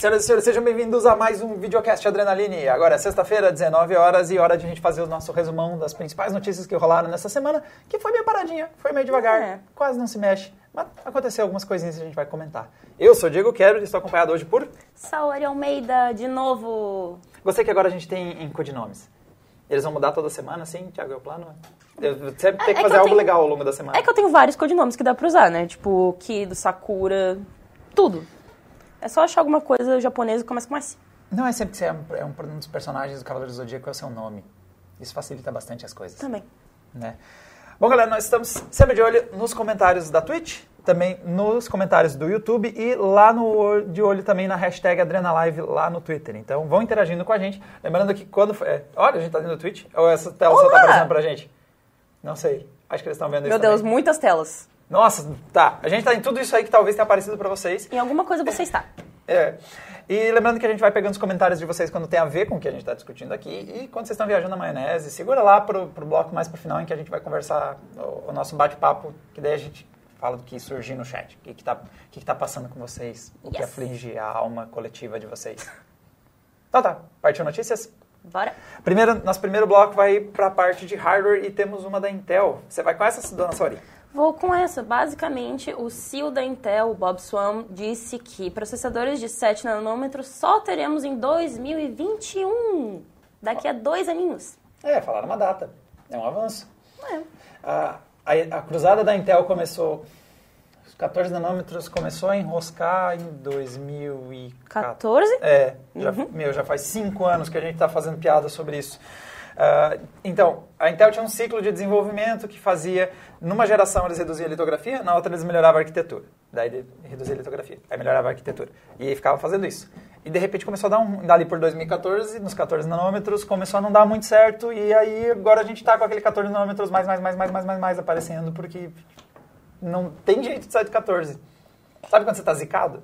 Senhoras e senhores, sejam bem-vindos a mais um videocast Adrenaline. Agora é sexta-feira, 19 horas, e hora de a gente fazer o nosso resumão das principais notícias que rolaram nessa semana, que foi meio paradinha, foi meio devagar, É. quase não se mexe, mas aconteceu algumas coisinhas que a gente vai comentar. Eu sou o Diego Quero e estou acompanhado hoje por Saori Almeida, de novo. você que agora a gente tem em codinomes. Eles vão mudar toda semana, sim, Thiago, é o plano? Eu sempre tem É que que fazer eu algo tenho- legal ao longo da semana. É que eu tenho vários codinomes que dá pra usar, né? Tipo, Kido, Sakura, tudo. É só achar alguma coisa japonesa que começa com S. Não é sempre que você é um, é um dos personagens do Cavaleiro do Zodíaco é o seu nome. Isso facilita bastante as coisas. Também. né? Bom, galera, nós estamos sempre de olho nos comentários da Twitch, também nos comentários do YouTube e lá no de olho também na hashtag AdrenaLive lá no Twitter. Então vão interagindo com a gente. Lembrando que quando. É, olha, a gente tá dentro do Twitch. Ou essa tela só tá Olá! aparecendo pra gente? Não sei. Acho que eles estão vendo Meu isso. Deus, também. muitas telas. Nossa, tá. A gente tá em tudo isso aí que talvez tenha aparecido pra vocês. Em alguma coisa você está. É. E lembrando que a gente vai pegando os comentários de vocês quando tem a ver com o que a gente está discutindo aqui. E quando vocês estão viajando na maionese, segura lá pro, pro bloco mais pro final em que a gente vai conversar o, o nosso bate-papo, que daí a gente fala do que surgir no chat. O que, que, tá, que, que tá passando com vocês, o que Yes. aflige a alma coletiva de vocês. Então tá, partiu notícias? Bora. Primeiro, nosso primeiro bloco vai para a parte de hardware e temos uma da Intel. Você vai com essa, dona Sauri? Vou com essa. Basicamente, o CEO da Intel, o Bob Swan, disse que processadores de 7 nanômetros só teremos em 2021. Daqui a dois aninhos. É, falaram uma data. É um avanço. É. A, a, a cruzada da Intel começou. Os 14 nanômetros começou a enroscar em 2014. 14? É, já, meu, já faz cinco anos que a gente está fazendo piada sobre isso. Ah, então, a Intel tinha um ciclo de desenvolvimento que fazia, numa geração eles reduziam a litografia, na outra eles melhoravam a arquitetura. Daí ele reduzia a litografia, aí melhorava a arquitetura. E aí ficava fazendo isso. E de repente começou a dar um, dali por 2014, nos 14 nanômetros, começou a não dar muito certo, e aí agora a gente está com aquele 14 nanômetros mais, mais, mais, mais, mais, mais, mais aparecendo, porque não tem jeito de sair de 14. Sabe quando você está zicado?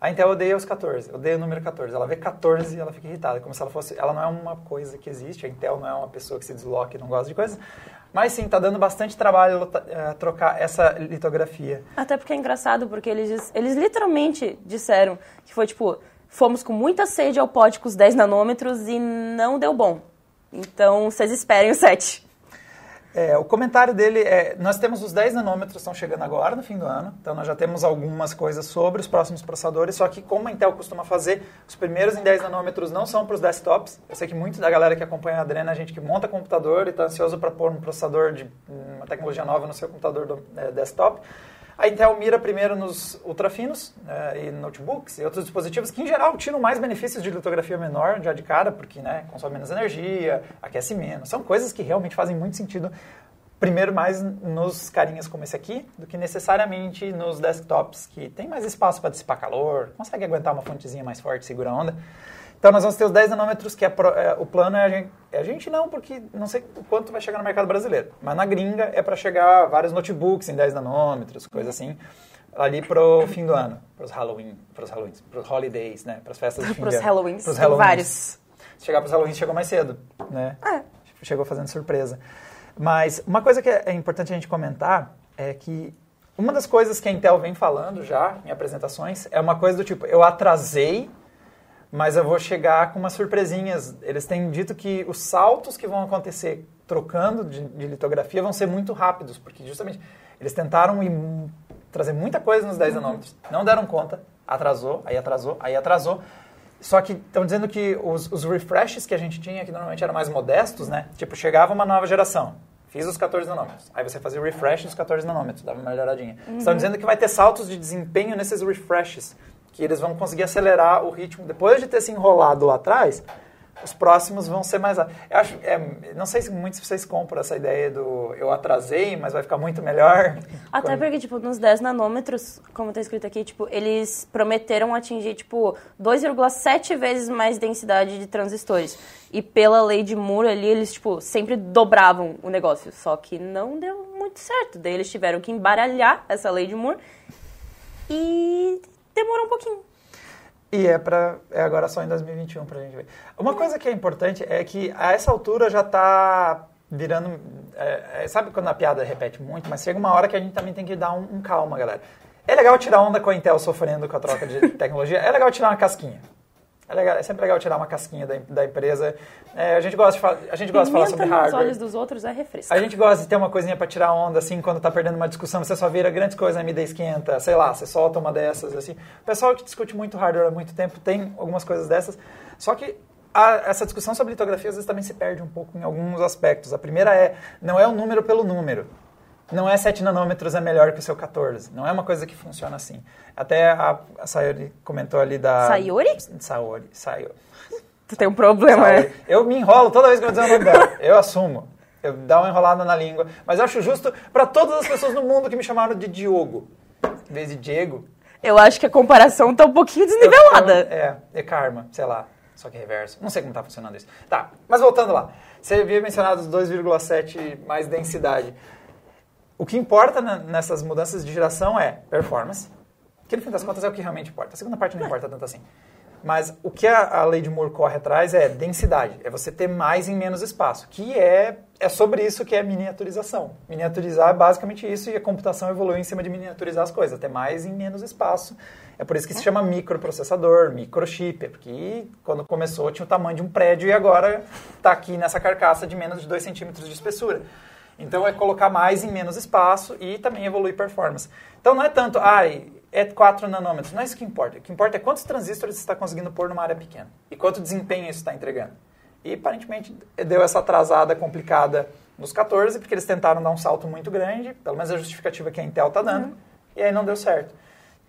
A Intel odeia os 14, odeia o número 14. Ela vê 14 e ela fica irritada, como se ela fosse... Ela não é uma coisa que existe, a Intel não é uma pessoa que se desloca e não gosta de coisas, mas sim, está dando bastante trabalho eh, trocar essa litografia. Até porque é engraçado, porque eles, eles literalmente disseram que foi tipo, fomos com muita sede ao pote com os 10 nanômetros e não deu bom. Então, vocês esperem o 7. É, o comentário dele é: nós temos os 10 nanômetros estão chegando agora no fim do ano, então nós já temos algumas coisas sobre os próximos processadores, só que como a Intel costuma fazer, os primeiros em 10 nanômetros não são para os desktops. Eu sei que muita da galera que acompanha a Adrena é gente que monta computador e está ansioso para pôr um processador de uma tecnologia nova no seu computador do, é, desktop. A Intel mira primeiro nos ultrafinos né, e notebooks e outros dispositivos que, em geral, tiram mais benefícios de litografia menor já de cara, porque né, consome menos energia, aquece menos. São coisas que realmente fazem muito sentido, primeiro mais nos carinhas como esse aqui, do que necessariamente nos desktops, que tem mais espaço para dissipar calor, consegue aguentar uma fontezinha mais forte, segura onda. Então nós vamos ter os 10 nanômetros, que é, pro- é, o plano é a gente, é a gente não, porque não sei o quanto vai chegar no mercado brasileiro. Mas na gringa é para chegar vários notebooks em 10 nanômetros, coisa assim, ali pro fim do ano, pros Halloween, pros Halloween, pros holidays, né, pras festas de fim Pros de ano. Halloweens, Pros tem Halloweens. vários. Se chegar pros Halloween, chegou mais cedo, né? É. Chegou fazendo surpresa. Mas uma coisa que é importante a gente comentar é que uma das coisas que a Intel vem falando já em apresentações é uma coisa do tipo, eu atrasei, mas eu vou chegar com umas surpresinhas. Eles têm dito que os saltos que vão acontecer trocando de, de litografia vão ser muito rápidos, porque justamente eles tentaram ir trazer muita coisa nos 10 nanômetros, não deram conta, atrasou, aí atrasou, aí atrasou. Só que estão dizendo que os, os refreshes que a gente tinha, que normalmente eram mais modestos, né? Tipo, chegava uma nova geração, fiz os 14 nanômetros. Aí você fazia o refresh dos 14 nanômetros, dava uma melhoradinha. Estão dizendo que vai ter saltos de desempenho nesses refreshes, que eles vão conseguir acelerar o ritmo. Depois de ter se enrolado lá atrás, os próximos vão ser mais... Eu acho, é, não sei se muitos de vocês compram essa ideia do eu atrasei, mas vai ficar muito melhor. Até Quando- porque, tipo, nos 10 nanômetros, como tá escrito aqui, tipo, eles prometeram atingir, tipo, 2,7 vezes mais densidade de transistores. E pela lei de Moore ali, eles, tipo, sempre dobravam o negócio. Só que não deu muito certo. Daí eles tiveram que embaralhar essa lei de Moore e demorou um pouquinho. E é, pra, é agora só em 2021 pra gente ver. Uma coisa que é importante é que a essa altura já tá virando. é, é, sabe quando a piada repete muito? Mas chega uma hora que a gente também tem que dar um, um calma, galera. É legal tirar onda com a Intel sofrendo com a troca de tecnologia. É legal tirar uma casquinha. É, legal, é sempre legal tirar uma casquinha da, da empresa. É, a gente gosta de, a gente gosta de falar sobre hardware. nos olhos dos outros é refresco. A gente gosta de ter uma coisinha para tirar onda, assim, quando tá perdendo uma discussão, você só vira grandes coisas, a AMD esquenta, sei lá, você solta uma dessas, assim. O pessoal que discute muito hardware há muito tempo tem algumas coisas dessas, só que a, essa discussão sobre litografia às vezes também se perde um pouco em alguns aspectos. A primeira é, não é o número pelo número não é 7 nanômetros é melhor que o seu 14. Não é uma coisa que funciona assim. Até a, a Sayori comentou ali da... Sayori? Sayori. Sayori. Tu tem um problema, Sayori. né? Eu me enrolo toda vez que eu dizer o nome dela. Eu assumo. Eu dou uma enrolada na língua. Mas eu acho justo para todas as pessoas no mundo que me chamaram de Diogo. Em vez de Diego. Eu acho que a comparação tá um pouquinho desnivelada. Eu, eu, é, é karma, sei lá. Só que reverso. Não sei como tá funcionando isso. Tá, mas voltando lá. Você havia mencionado os 2,7 mais densidade. O que importa nessas mudanças de geração é performance, que no fim das contas é o que realmente importa. A segunda parte não importa tanto assim. Mas o que a, a lei de Moore corre atrás é densidade, é você ter mais em menos espaço, que é, é sobre isso que é miniaturização. Miniaturizar é basicamente isso e a computação evoluiu em cima de miniaturizar as coisas, ter mais em menos espaço. É por isso que se chama microprocessador, microchip, porque quando começou tinha o tamanho de um prédio e agora está aqui nessa carcaça de menos de 2 centímetros de espessura. Então é colocar mais em menos espaço e também evoluir performance. Então não é tanto, ai, é 4 nanômetros, não é isso que importa. O que importa é quantos transistores você está conseguindo pôr numa área pequena e quanto desempenho isso está entregando. E aparentemente deu essa atrasada complicada nos 14, porque eles tentaram dar um salto muito grande, pelo menos a justificativa que a Intel está dando, uhum. e aí não deu certo.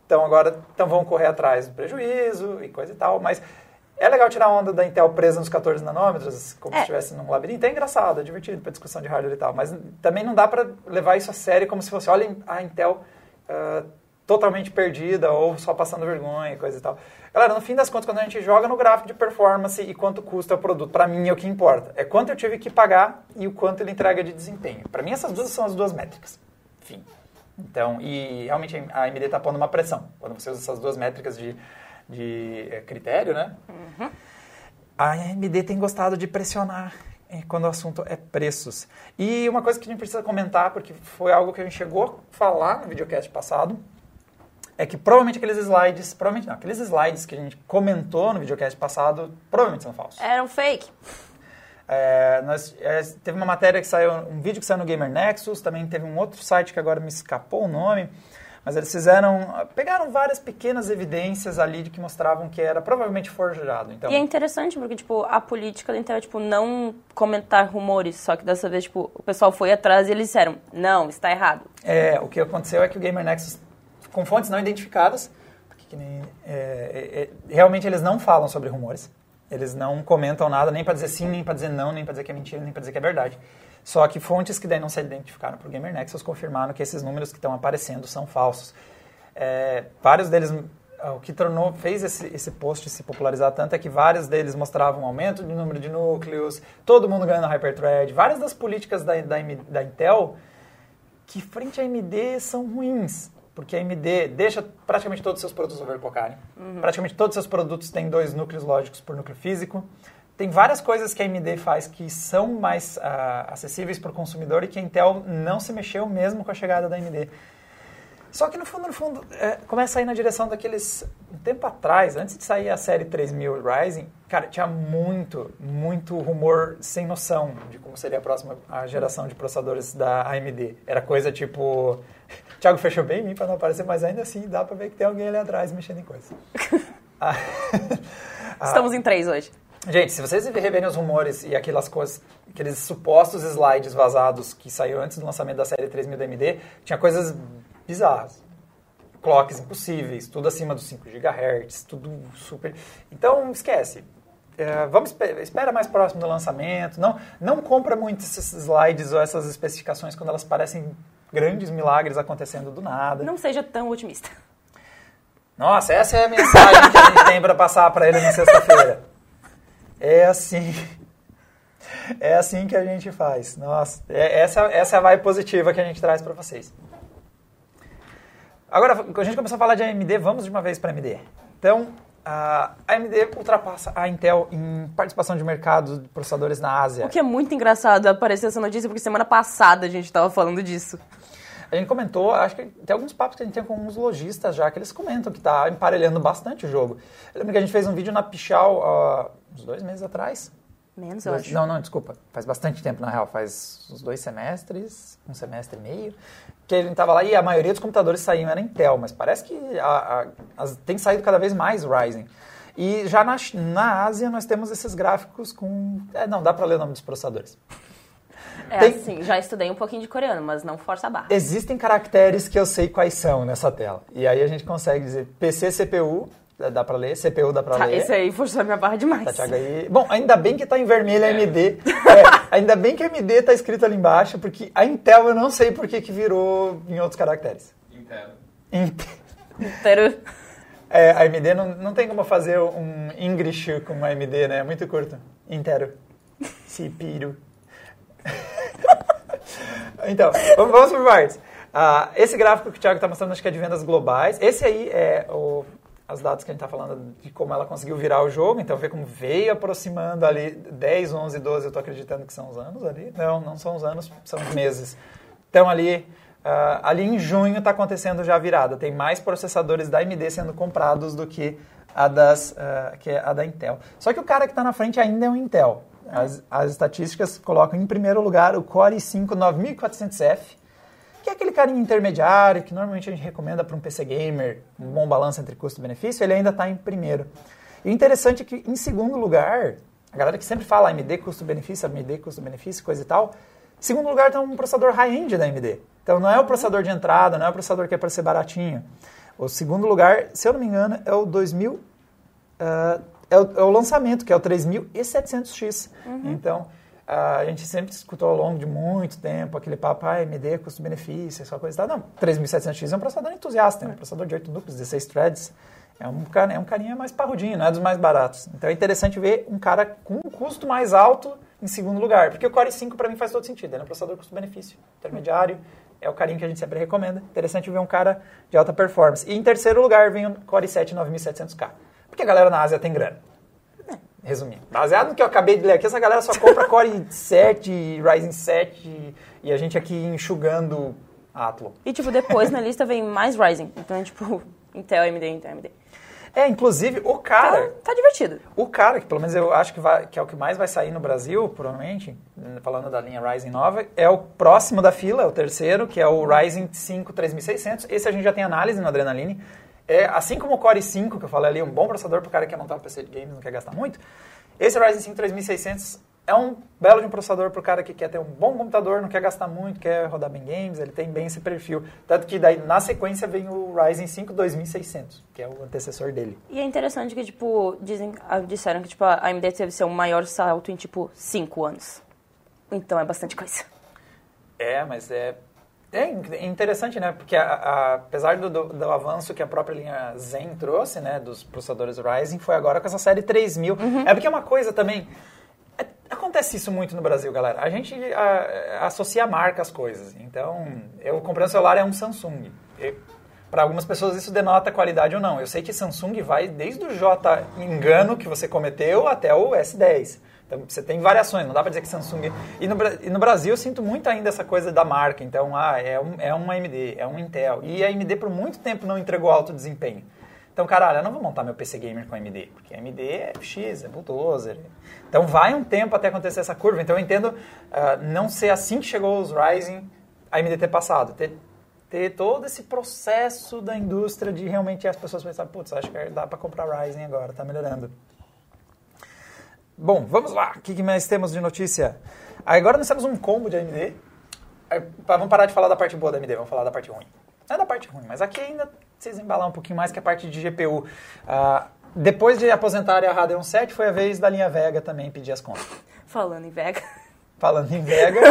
Então agora então vão correr atrás do prejuízo e coisa e tal, mas é legal tirar onda da Intel presa nos 14 nanômetros, como é. se estivesse num labirinto. É engraçado, é divertido para discussão de hardware e tal. Mas também não dá para levar isso a sério como se fosse, olha a Intel uh, totalmente perdida ou só passando vergonha e coisa e tal. Galera, no fim das contas, quando a gente joga no gráfico de performance e quanto custa o produto, para mim é o que importa. É quanto eu tive que pagar e o quanto ele entrega de desempenho. Para mim, essas duas são as duas métricas. Enfim. Então, e realmente a AMD está pondo uma pressão. Quando você usa essas duas métricas de de é, critério, né? Uhum. A AMD tem gostado de pressionar é, quando o assunto é preços. E uma coisa que a gente precisa comentar, porque foi algo que a gente chegou a falar no videocast passado, é que provavelmente aqueles slides, provavelmente não, aqueles slides que a gente comentou no videocast passado, provavelmente são falsos. Eram fake. É, nós, é, teve uma matéria que saiu, um vídeo que saiu no Gamer Nexus, também teve um outro site que agora me escapou o nome, mas eles fizeram, pegaram várias pequenas evidências ali de que mostravam que era provavelmente forjado. Então, e é interessante porque, tipo, a política Intel é, tipo, não comentar rumores, só que dessa vez, tipo, o pessoal foi atrás e eles disseram, não, está errado. É, o que aconteceu é que o Gamer Nexus, com fontes não identificadas, porque nem, é, é, é, realmente eles não falam sobre rumores, eles não comentam nada, nem para dizer sim, nem para dizer não, nem para dizer que é mentira, nem para dizer que é verdade. Só que fontes que daí não se identificaram para o Gamer Nexus confirmaram que esses números que estão aparecendo são falsos. É, vários deles, o que tornou, fez esse, esse post se popularizar tanto é que vários deles mostravam um aumento de número de núcleos, todo mundo ganhando Hyperthread, várias das políticas da, da, da Intel que frente à AMD são ruins porque a AMD deixa praticamente todos os seus produtos overclockarem. Uhum. Praticamente todos os seus produtos têm dois núcleos lógicos por núcleo físico. Tem várias coisas que a AMD faz que são mais uh, acessíveis para o consumidor e que a Intel não se mexeu mesmo com a chegada da AMD. Só que no fundo, no fundo, é, começa a ir na direção daqueles. Um tempo atrás, antes de sair a série 3000 Ryzen, cara, tinha muito, muito rumor sem noção de como seria a próxima a geração de processadores da AMD. Era coisa tipo. Thiago fechou bem em mim para não aparecer, mas ainda assim dá para ver que tem alguém ali atrás mexendo em coisa. Estamos em três hoje. Gente, se vocês reverem os rumores e aquelas coisas, aqueles supostos slides vazados que saiu antes do lançamento da série 3000 da AMD, tinha coisas bizarras. Clocks impossíveis, tudo acima dos 5 GHz, tudo super... Então, esquece. É, vamos espera mais próximo do lançamento. Não, não compra muito esses slides ou essas especificações quando elas parecem grandes milagres acontecendo do nada. Não seja tão otimista. Nossa, essa é a mensagem que a gente tem para passar para ele na sexta-feira. É assim. É assim que a gente faz. Nossa, é, essa, essa é a vibe positiva que a gente traz para vocês. Agora, a gente começou a falar de AMD, vamos de uma vez para AMD. Então, a AMD ultrapassa a Intel em participação de mercado de processadores na Ásia. O que é muito engraçado aparecer essa notícia, porque semana passada a gente estava falando disso. a gente comentou, acho que tem alguns papos que a gente tem com uns lojistas já, que eles comentam que está emparelhando bastante o jogo. Eu lembro que a gente fez um vídeo na Pichal uh, uns dois meses atrás. Menos, eu Dois- acho. Não, não, desculpa. Faz bastante tempo, na real. Faz uns dois semestres, um semestre e meio. Que a gente tava lá e a maioria dos computadores saíam era Intel, mas parece que a- a- tem saído cada vez mais Ryzen. E já na, na Ásia nós temos esses gráficos com... É, não, dá para ler o nome dos processadores. É Tem- assim, já estudei um pouquinho de coreano, mas não força a barra. Existem caracteres que eu sei quais são nessa tela. E aí a gente consegue dizer PC, CPU, dá para ler, CPU dá para Tá, ler. esse aí forçou a minha barra demais. Tá, Thiago, aí. Bom, ainda bem que tá em vermelho a AMD. É, ainda bem que a AMD tá escrito ali embaixo, porque a Intel eu não sei por que que virou em outros caracteres. Inteiro. Inte- Inteiro. É, a AMD não, não tem como fazer um English com a AMD, né? É muito curto. Inteiro. Cipiro. então, vamos, vamos por partes. Ah, esse gráfico que o Thiago está mostrando, acho que é de vendas globais. Esse aí é o, as datas que a gente está falando de como ela conseguiu virar o jogo. Então, vê como veio aproximando ali 10, 11, 12. Eu estou acreditando que são os anos ali. Não, não são os anos, são os meses. Então, ali, ah, ali em junho está acontecendo já a virada. Tem mais processadores da AMD sendo comprados do que a, das, ah, que é a da Intel. Só que o cara que está na frente ainda é o Intel. As, as estatísticas colocam em primeiro lugar o Core i5 9400F, que é aquele carinha intermediário que normalmente a gente recomenda para um PC gamer, um bom balanço entre custo e benefício, ele ainda está em primeiro. E o interessante é que, em segundo lugar, a galera que sempre fala AMD custo-benefício, AMD custo-benefício, coisa e tal, em segundo lugar está um processador high-end da AMD. Então não é o processador de entrada, não é o processador que é para ser baratinho. O segundo lugar, se eu não me engano, é o 2000 ah, é, o, é o lançamento, que é o 3700X. Então, ah, a gente sempre escutou ao longo de muito tempo aquele papo, ah, AMD, custo-benefício, essa coisa e tal. Não, 3700X é um processador entusiasta, é um processador de 8 núcleos, 16 threads. É um, é um carinha mais parrudinho, não é dos mais baratos. Então é interessante ver um cara com um custo mais alto em segundo lugar. Porque o Core i5 para mim faz todo sentido. Ele é um processador custo-benefício, intermediário. É o carinho que a gente sempre recomenda. Interessante ver um cara de alta performance. E em terceiro lugar vem o Core i7 9700K. Porque a galera na Ásia tem grana. Resumindo. Baseado no que eu acabei de ler aqui, essa galera só compra Core 7, Ryzen 7 e a gente aqui enxugando Athlon. E, tipo, depois na lista vem mais Ryzen. Então, é, tipo, Intel, AMD, Intel, AMD. É, inclusive, o cara... Tá, tá divertido. O cara, que pelo menos eu acho que, vai- que é o que mais vai sair no Brasil, provavelmente, falando da linha Ryzen nova, é o próximo da fila, é o terceiro, que é o Ryzen 5 3600. Esse a gente já tem análise no Adrenaline. É, assim como o Core i5, que eu falei ali, um bom processador para o cara que quer montar um PC de games, não quer gastar muito. Esse Ryzen 5 3600 é um belo de um processador para o cara que quer ter um bom computador, não quer gastar muito, quer rodar bem games, ele tem bem esse perfil. Tanto que daí, na sequência, vem o Ryzen 5 2600, que é o antecessor dele. E é interessante que, tipo, dizem, ah, disseram que, tipo, a AMD teve seu maior salto em, tipo, 5 anos. Então é bastante coisa. É, mas é, é in- interessante, né? Porque a- a- apesar do, do, do avanço que a própria linha Zen trouxe, né? Dos processadores Ryzen, foi agora com essa série 3000. É porque é uma coisa também... é- acontece isso muito no Brasil, galera. A gente a- associa a marca às coisas. Então, eu comprei um celular, é um Samsung. Para algumas pessoas isso denota qualidade ou não. Eu sei que Samsung vai desde o J engano que você cometeu até o S10. Então, você tem variações, não dá para dizer que Samsung... E no, e no Brasil eu sinto muito ainda essa coisa da marca. Então, ah, é um, é um AMD, é um Intel. E a AMD por muito tempo não entregou alto desempenho. Então, caralho, eu não vou montar meu PC Gamer com AMD, porque AMD é X, é bulldozer. Então, vai um tempo até acontecer essa curva. Então, eu entendo ah, não ser assim que chegou os Ryzen, a AMD ter passado. Ter, ter todo esse processo da indústria de realmente as pessoas pensarem, putz, acho que dá para comprar Ryzen agora, tá melhorando. Bom, vamos lá. O que mais temos de notícia? Agora nós temos um combo de AMD. Vamos parar de falar da parte boa da AMD, vamos falar da parte ruim. Não é da parte ruim, mas aqui ainda vocês embalar um pouquinho mais que a parte de GPU. Ah, depois de aposentarem a Radeon 7, foi a vez da linha Vega também pedir as contas. Falando em Vega. Falando em Vega,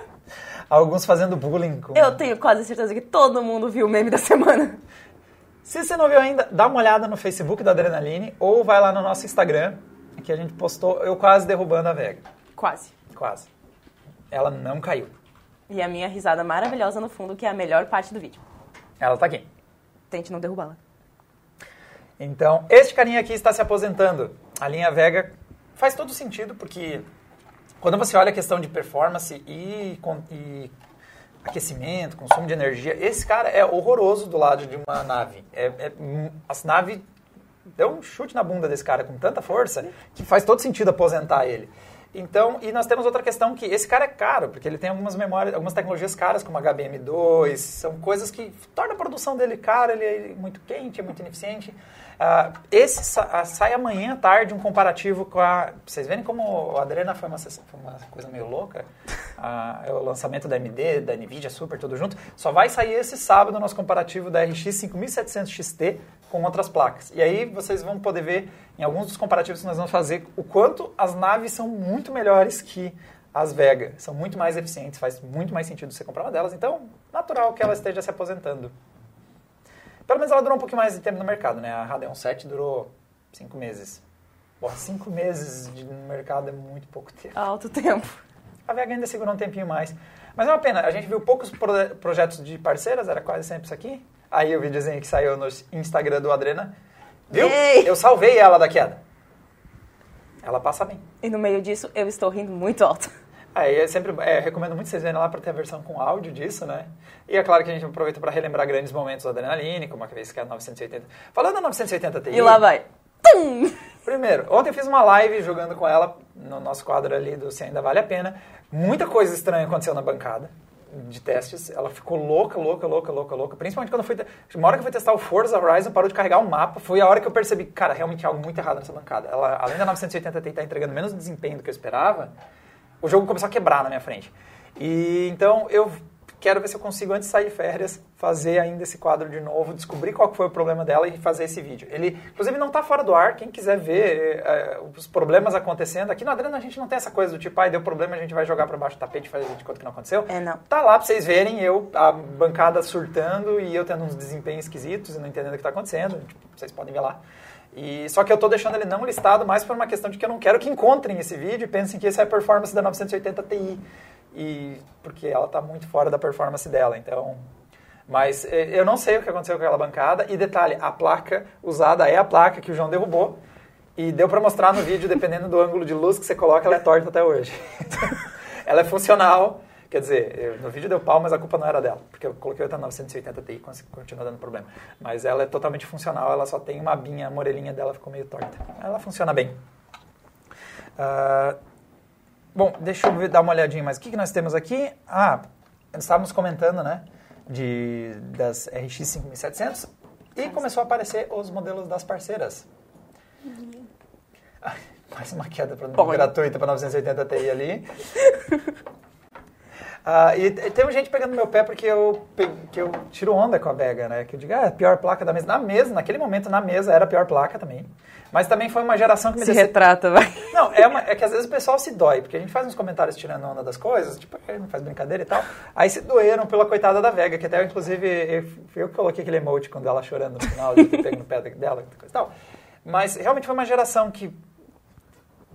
alguns fazendo bullying com... Eu tenho quase certeza que todo mundo viu o meme da semana. Se você não viu ainda, dá uma olhada no Facebook da Adrenaline ou vai lá no nosso Instagram, que a gente postou eu quase derrubando a Vega. Quase. Quase. Ela não caiu. E a minha risada maravilhosa no fundo, que é a melhor parte do vídeo. Ela tá aqui. Tente não derrubá-la. Então, este carinha aqui está se aposentando. A linha Vega faz todo sentido, porque quando você olha a questão de performance e, e aquecimento, consumo de energia. Esse cara é horroroso do lado de uma nave. É, é, as naves deu um chute na bunda desse cara com tanta força que faz todo sentido aposentar ele. Então, e nós temos outra questão que esse cara é caro, porque ele tem algumas memórias, algumas tecnologias caras, como HBM2, são coisas que tornam a produção dele cara, ele é muito quente, é muito ineficiente. Uh, esse sa sai amanhã à tarde um comparativo com a. Vocês verem como a Adrena foi uma, foi uma coisa meio louca? Uh, é o lançamento da AMD, da Nvidia Super, tudo junto. Só vai sair esse sábado o nosso comparativo da RX 5700 XT com outras placas. E aí vocês vão poder ver em alguns dos comparativos que nós vamos fazer o quanto as naves são muito melhores que as Vega. São muito mais eficientes, faz muito mais sentido você comprar uma delas. Então, natural que ela esteja se aposentando. Pelo menos ela durou um pouquinho mais de tempo no mercado, né? A Radeon 7 durou cinco meses. Porra, cinco meses de, no mercado é muito pouco tempo. Alto tempo. A VH ainda segurou um tempinho mais. Mas é uma pena, a gente viu poucos pro, projetos de parceiras, era quase sempre isso aqui. Aí o videozinho que saiu no Instagram do Adrena. Viu? Ei. Eu salvei ela da queda. Ela passa bem. E no meio disso, eu estou rindo muito alto. Aí é sempre, é, recomendo muito vocês verem lá para ter a versão com áudio disso, né? E é claro que a gente aproveita para relembrar grandes momentos do Adrenaline, como a vez que é a 980. Falando da 980 Ti. E lá vai. Tum! Primeiro, ontem eu fiz uma live jogando com ela no nosso quadro ali do Se Ainda Vale a Pena. Muita coisa estranha aconteceu na bancada de testes. Ela ficou louca, louca, louca, louca, louca. Principalmente quando eu fui. Uma hora que eu fui testar o Forza Horizon, parou de carregar o mapa. Foi a hora que eu percebi, cara, realmente tinha algo muito errado nessa bancada. Ela, além da 980 Ti estar entregando menos desempenho do que eu esperava o jogo começou a quebrar na minha frente. E então eu quero ver se eu consigo, antes de sair de férias, fazer ainda esse quadro de novo, descobrir qual foi o problema dela e fazer esse vídeo. Ele, inclusive, não está fora do ar. Quem quiser ver é, os problemas acontecendo. Aqui no Adrena a gente não tem essa coisa do tipo, ai, deu problema, a gente vai jogar para baixo do tapete e fazer de conta que não aconteceu. É, não. Tá lá para vocês verem eu, a bancada surtando e eu tendo uns desempenhos esquisitos e não entendendo o que está acontecendo. Tipo, vocês podem ver lá. E, só que eu estou deixando ele não listado mais por uma questão de que eu não quero que encontrem esse vídeo e pensem que esse é a performance da 980 Ti. E, porque ela está muito fora da performance dela. Então, mas eu não sei o que aconteceu com aquela bancada. E detalhe, a placa usada é a placa que o João derrubou. E deu para mostrar no vídeo, dependendo do ângulo de luz que você coloca, ela é torta até hoje. ela é funcional, Quer dizer, no vídeo deu pau, mas a culpa não era dela, porque eu coloquei outra 980 Ti e continua dando problema. Mas ela é totalmente funcional, ela só tem uma abinha, a morelinha dela ficou meio torta. Ela funciona bem. Uh, bom, deixa eu dar uma olhadinha mais. O que, que nós temos aqui? Ah, estávamos comentando, né, de, das RX 5700 e começou a aparecer os modelos das parceiras. Uhum. Ah, mais uma queda pra, gratuita para 980 Ti ali. Uh, e, tem gente pegando meu pé porque eu, que eu tiro onda com a Vega, né? Que eu digo, ah, é a pior placa da mesa. Na mesa, naquele momento, na mesa, era a pior placa também. Mas também foi uma geração que me Se decep... retrata, vai. Não, é, uma, é que às vezes o pessoal se dói, porque a gente faz uns comentários tirando onda das coisas, tipo, não faz brincadeira e tal. Aí se doeram pela coitada da Vega, que até eu, inclusive, eu, eu coloquei aquele emote quando ela chorando no final, de ter pego no pé dela, e tal. Mas realmente foi uma geração que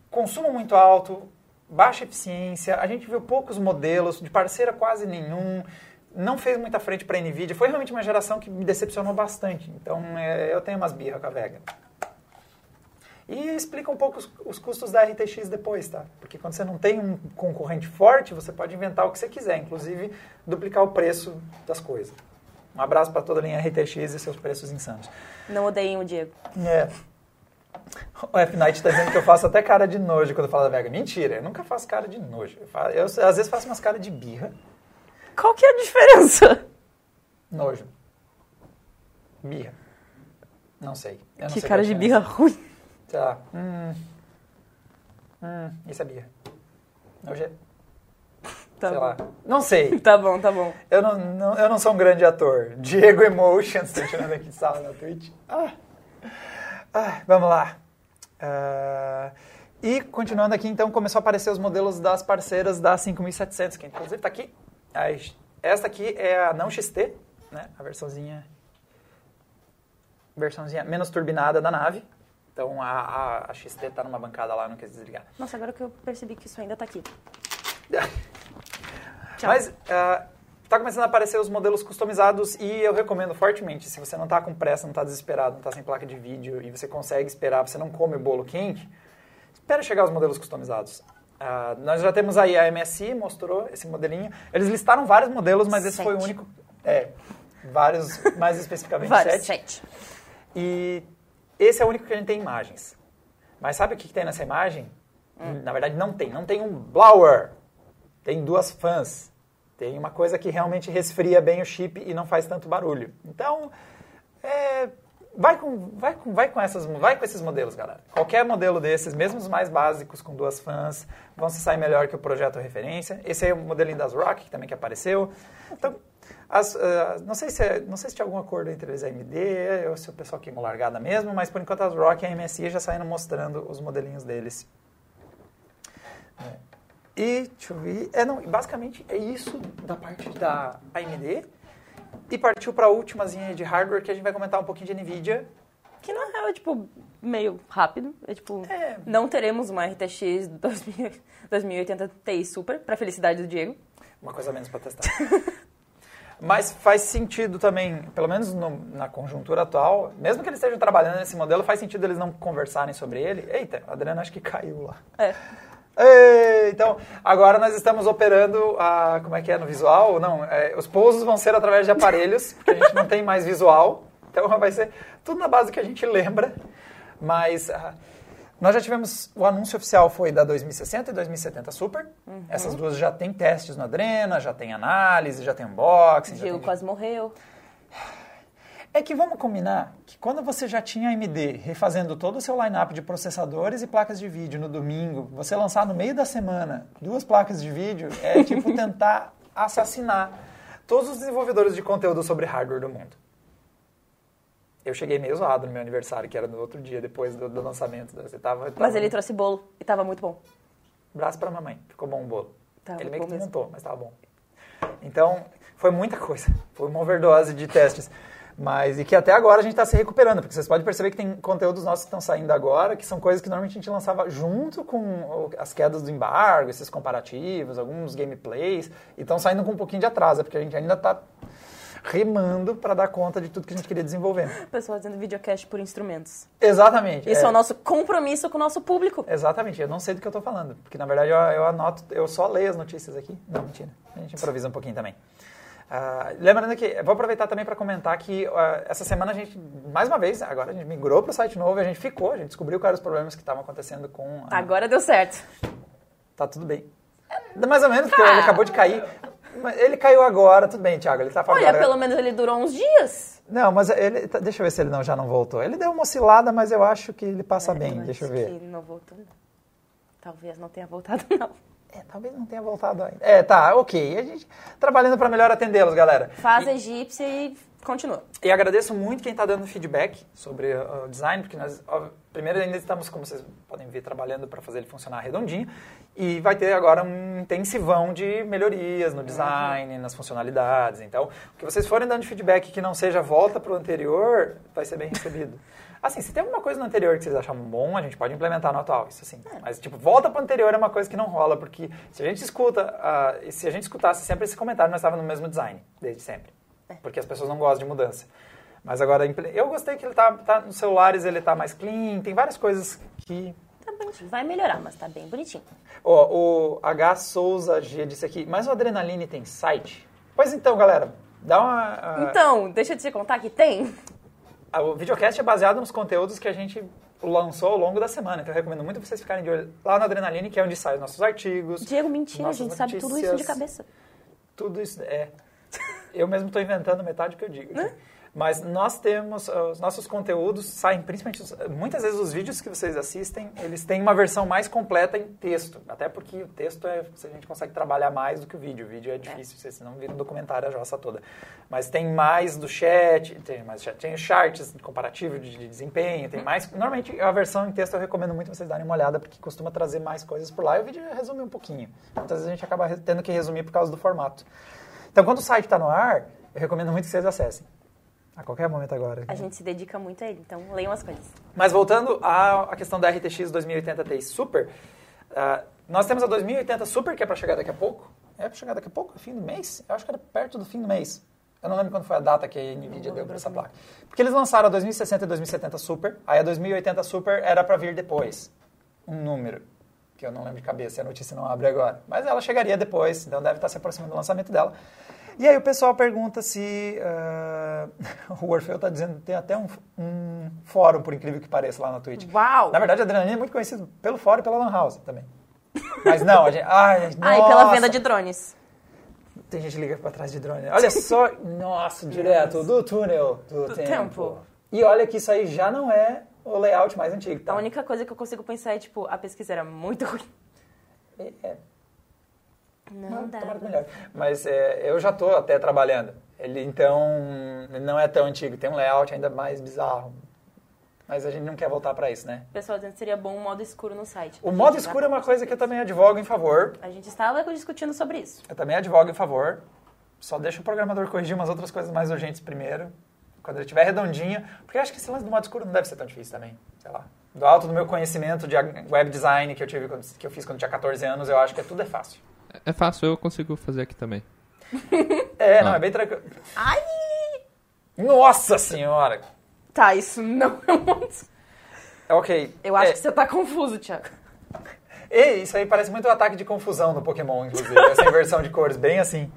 consumo muito alto, baixa eficiência, a gente viu poucos modelos, de parceira quase nenhum, não fez muita frente para a NVIDIA. Foi realmente uma geração que me decepcionou bastante. Então, é, eu tenho umas birras com a Vega. E explica um pouco os, os, custos da RTX depois, tá? Porque quando você não tem um concorrente forte, você pode inventar o que você quiser, inclusive duplicar o preço das coisas. Um abraço para toda a linha RTX e seus preços insanos. Não odeiem o Diego. É. O F-Night está dizendo que eu faço até cara de nojo quando eu falo da Vega. Mentira, eu nunca faço cara de nojo. Eu, faço, eu às vezes faço umas caras de birra. Qual que é a diferença? Nojo. Birra. Não sei. Não que sei cara de birra ruim. Sei lá. Hum. Hum, isso é birra. Nojo é... Tá sei bom. lá. Não sei. Tá bom, tá bom. Eu não, não, eu não sou um grande ator. Diego Emotions, tô tirando aqui de sala na Twitch. Ah. Ah, vamos lá. Uh, e continuando aqui, então, começou a aparecer os modelos das parceiras da 5700, que inclusive está aqui. Esta aqui é a não XT, né? a versãozinha, versãozinha menos turbinada da nave. Então, a, a, a XT está numa bancada lá, não quis desligar. Nossa, agora que eu percebi que isso ainda está aqui. Mas... Uh, Está começando a aparecer os modelos customizados e eu recomendo fortemente, se você não está com pressa, não está desesperado, não está sem placa de vídeo e você consegue esperar, você não come o bolo quente, espera chegar os modelos customizados. Ah, nós já temos aí a MSI, mostrou esse modelinho. Eles listaram vários modelos, mas esse foi o Sete. único. É, vários, mais especificamente Vários, sete. sete. E esse é o único que a gente tem imagens. Mas sabe o que, que tem nessa imagem? Hum. Na verdade, não tem. Não tem um blower. Tem duas fãs. Tem uma coisa que realmente resfria bem o chip e não faz tanto barulho. Então, é, vai, com, vai, com, vai, com essas, vai com esses modelos, galera. Qualquer modelo desses, mesmo os mais básicos, com duas fãs, vão se sair melhor que o projeto referência. Esse aí é o modelinho das Rock, que também que apareceu. Então, as, ah, não, sei se, é- não sei se tinha algum acordo entre eles a AMD, ou se o pessoal queimou largada mesmo, mas por enquanto as Rock e a MSI já saíram mostrando os modelinhos deles. É. E, deixa eu ver, é, não, basicamente é isso da parte da AMD. E partiu para a últimazinha de hardware que a gente vai comentar um pouquinho de NVIDIA. Que na real é, tipo, meio rápido. É, tipo, É. não teremos uma RTX 2000 2080 Ti Super, pra felicidade do Diego. Uma coisa menos para testar. Mas faz sentido também, pelo menos no- na conjuntura atual, mesmo que eles estejam trabalhando nesse modelo, faz sentido eles não conversarem sobre ele. Eita, a Adriana acho que caiu lá. É. Ei, Então, agora nós estamos operando a. Como é que é no visual? Não, é, os pousos vão ser através de aparelhos, porque a gente não tem mais visual. Então vai ser tudo na base do que a gente lembra. Mas ah, nós já tivemos. O anúncio oficial foi da 2060 e 2070 Super. Essas duas já tem testes no Adrena, já tem análise, já tem unboxing. já Diego tem- quase morreu. é que vamos combinar que quando você já tinha AMD refazendo todo o seu line-up de processadores e placas de vídeo no domingo, você lançar no meio da semana duas placas de vídeo é tipo tentar assassinar todos os desenvolvedores de conteúdo sobre hardware do mundo. Eu cheguei meio zoado no meu aniversário, que era no outro dia, depois do, do lançamento. Você tava, Mas tava- ele trouxe bolo e tava muito bom. Braço pra mamãe. Ficou bom o bolo. Tava ele meio que montou, mas tava bom. Então, foi muita coisa. Foi uma overdose de testes. Mas, e que até agora a gente está se recuperando, porque vocês podem perceber que tem conteúdos nossos que estão saindo agora, que são coisas que normalmente a gente lançava junto com as quedas do embargo, esses comparativos, alguns gameplays, e estão saindo com um pouquinho de atraso, porque a gente ainda está remando para dar conta de tudo que a gente queria desenvolver. O pessoal fazendo videocast por instrumentos. Exatamente. Isso é. é. o nosso compromisso com o nosso público. Exatamente, eu não sei do que eu tô falando, porque na verdade eu, eu anoto, eu só leio as notícias aqui. Não, mentira, a gente improvisa um pouquinho também. Ah, lembrando que, vou aproveitar também para comentar que ah, essa semana a gente, mais uma vez, agora a gente migrou para o site novo e a gente ficou, a gente descobriu quais eram os problemas que estavam acontecendo com... a- Agora deu certo. Tá tudo bem. É, Mais ou menos, porque ele acabou de cair. Ele caiu agora, tudo bem, Thiago, ele tá falando Olha, agora. pelo menos ele durou uns dias. Não, mas ele, tá- deixa eu ver se ele não, já não voltou. Ele deu uma oscilada, mas eu acho que ele passa bem, É, Eu deixa eu acho ver. que não voltou, não. Talvez não tenha voltado, não. É, talvez não tenha voltado ainda. É, tá, ok. A gente trabalhando para melhor atendê-los, galera. Faz egípcia e continua. E agradeço muito quem está dando feedback sobre uh, o design, porque nós, ó, primeiro, ainda estamos, como vocês podem ver, trabalhando para fazer ele funcionar redondinho. E vai ter agora um intensivão de melhorias no design, nas funcionalidades. Então, o que vocês forem dando de feedback que não seja volta para o anterior, vai ser bem recebido. Assim, se tem alguma coisa no anterior que vocês acham bom, a gente pode implementar no atual, isso sim. Mas, tipo, volta para o anterior é uma coisa que não rola, porque se a gente escuta, e se a gente escutasse sempre esse comentário, nós estávamos no mesmo design, desde sempre. Porque as pessoas não gostam de mudança. Mas agora, eu gostei que ele tá, tá nos celulares, ele tá mais clean, tem várias coisas que... Tá bonitinho. Vai melhorar, mas tá bem bonitinho. Ó, o H Souza G disse aqui, mas o Adrenaline tem site? Pois então, galera, dá uma... ah, Então, deixa eu te contar que tem. O videocast é baseado nos conteúdos que a gente lançou ao longo da semana. Então eu recomendo muito vocês ficarem de olho lá no Adrenaline, que é onde saem os nossos artigos. Diego, mentira, a gente sabe tudo isso de notícias. cabeça. Tudo isso é. Eu mesmo estou inventando metade do que eu digo. Né? Mas nós temos, uh, os nossos conteúdos saem, principalmente, muitas vezes os vídeos que vocês assistem, eles têm uma versão mais completa em texto. Até porque o texto é, a gente consegue trabalhar mais do que o vídeo. O vídeo é difícil, você senão vira um documentário a jossa toda. Mas tem mais do chat, tem mais chat, tem charts comparativo de, de desempenho, tem mais. Normalmente a versão em texto eu recomendo muito vocês darem uma olhada, porque costuma trazer mais coisas por lá. E o vídeo resume um pouquinho. Muitas vezes a gente acaba tendo que resumir por causa do formato. Então, quando o site está no ar, eu recomendo muito que vocês acessem. A qualquer momento agora. A gente se dedica muito a ele, então leiam as coisas. Mas voltando à, questão da RTX 2080 Ti Super, ah, nós temos a 2080 Super, que é para chegar daqui a pouco. É para chegar daqui a pouco, fim do mês? Eu acho que era perto do fim do mês. Eu não lembro quando foi a data que a NVIDIA deu para essa placa. Porque eles lançaram a 2060 e 2070 Super, aí a 2080 Super era para vir depois. Um número. que eu não lembro de cabeça, a notícia não abre agora. Mas ela chegaria depois, então deve estar se aproximando do lançamento dela. E aí o pessoal pergunta se. Uh, o Orfeu está dizendo tem até um, um, fórum, por incrível que pareça, lá na Twitch. Uau! Na verdade, a Adrenalina é muito conhecido pelo fórum e pela Lan House também. Mas não, a gente. Ai, ah, e pela venda de drones. Tem gente liga para trás de drone. Olha só, nossa, direto do túnel do, do tempo. tempo. E olha que isso aí já não é o layout mais antigo. Tá? A única coisa que eu consigo pensar é, tipo, a pesquisa era muito ruim. É. Não, não dá. melhor. Mas é, eu já estou até trabalhando. Ele, então, não é tão antigo. Tem um layout ainda mais bizarro. Mas a gente não quer voltar para isso, né? Pessoal, dizendo que seria bom um modo escuro no site. O modo escuro é uma coisa que eu também advogo em favor. A gente estava discutindo sobre isso. Eu também advogo em favor. Só deixa o programador corrigir umas outras coisas mais urgentes primeiro. Quando ele estiver redondinho. Porque eu acho que esse lance do modo escuro não deve ser tão difícil também. Sei lá. Do alto do meu conhecimento de web design que eu, tive, que eu fiz quando tinha 14 anos, eu acho que tudo é fácil. É fácil, eu consigo fazer aqui também. é, não, ah. é bem tranquilo. Ai! Nossa senhora! Tá, isso não é muito... Ok. Eu acho é. que você tá confuso, Thiago. E isso aí parece muito um ataque de confusão no Pokémon, inclusive. Essa inversão de cores, bem assim.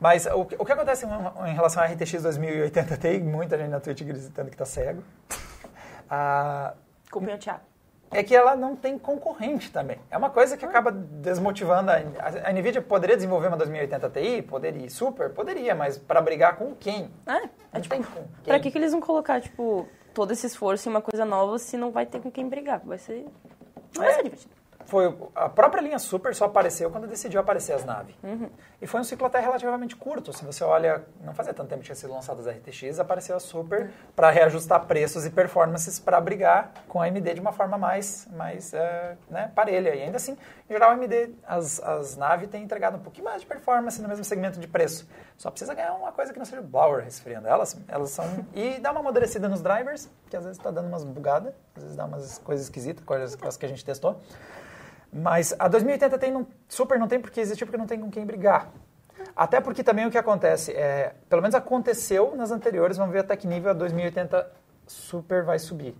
Mas o, o que acontece em, em, relação à RTX 2080 tem muita gente na Twitch gritando que tá cego. Ah, Culpem o Thiago. É que ela não tem concorrente também. É uma coisa que acaba desmotivando. A, a, NVIDIA poderia desenvolver uma 2080 Ti? Poderia. Super? Poderia, mas para brigar com quem? É, é tipo, pra que, que eles vão colocar, tipo, todo esse esforço em uma coisa nova se não vai ter com quem brigar. Vai ser. Não vai é. ser divertido foi a própria linha Super só apareceu quando decidiu aparecer as naves. Uhum. E foi um ciclo até relativamente curto. Se você olha, não fazia tanto tempo que tinha sido lançadas as RTX, apareceu a Super uhum. para reajustar preços e performances para brigar com a AMD de uma forma mais, mais uh, né, parelha. E ainda assim, em geral, a AMD, as, as naves têm entregado um pouquinho mais de performance no mesmo segmento de preço. Só precisa ganhar uma coisa que não seja o Blower resfriando. Elas, elas são... e dá uma amadurecida nos drivers, que às vezes está dando umas bugadas, às vezes dá umas coisas esquisitas, coisas que a gente testou. Mas a 2080 tem, não, super não tem porque existir, porque não tem com quem brigar. Até porque também o que acontece, é, pelo menos aconteceu nas anteriores, vamos ver até que nível a 2080 super vai subir.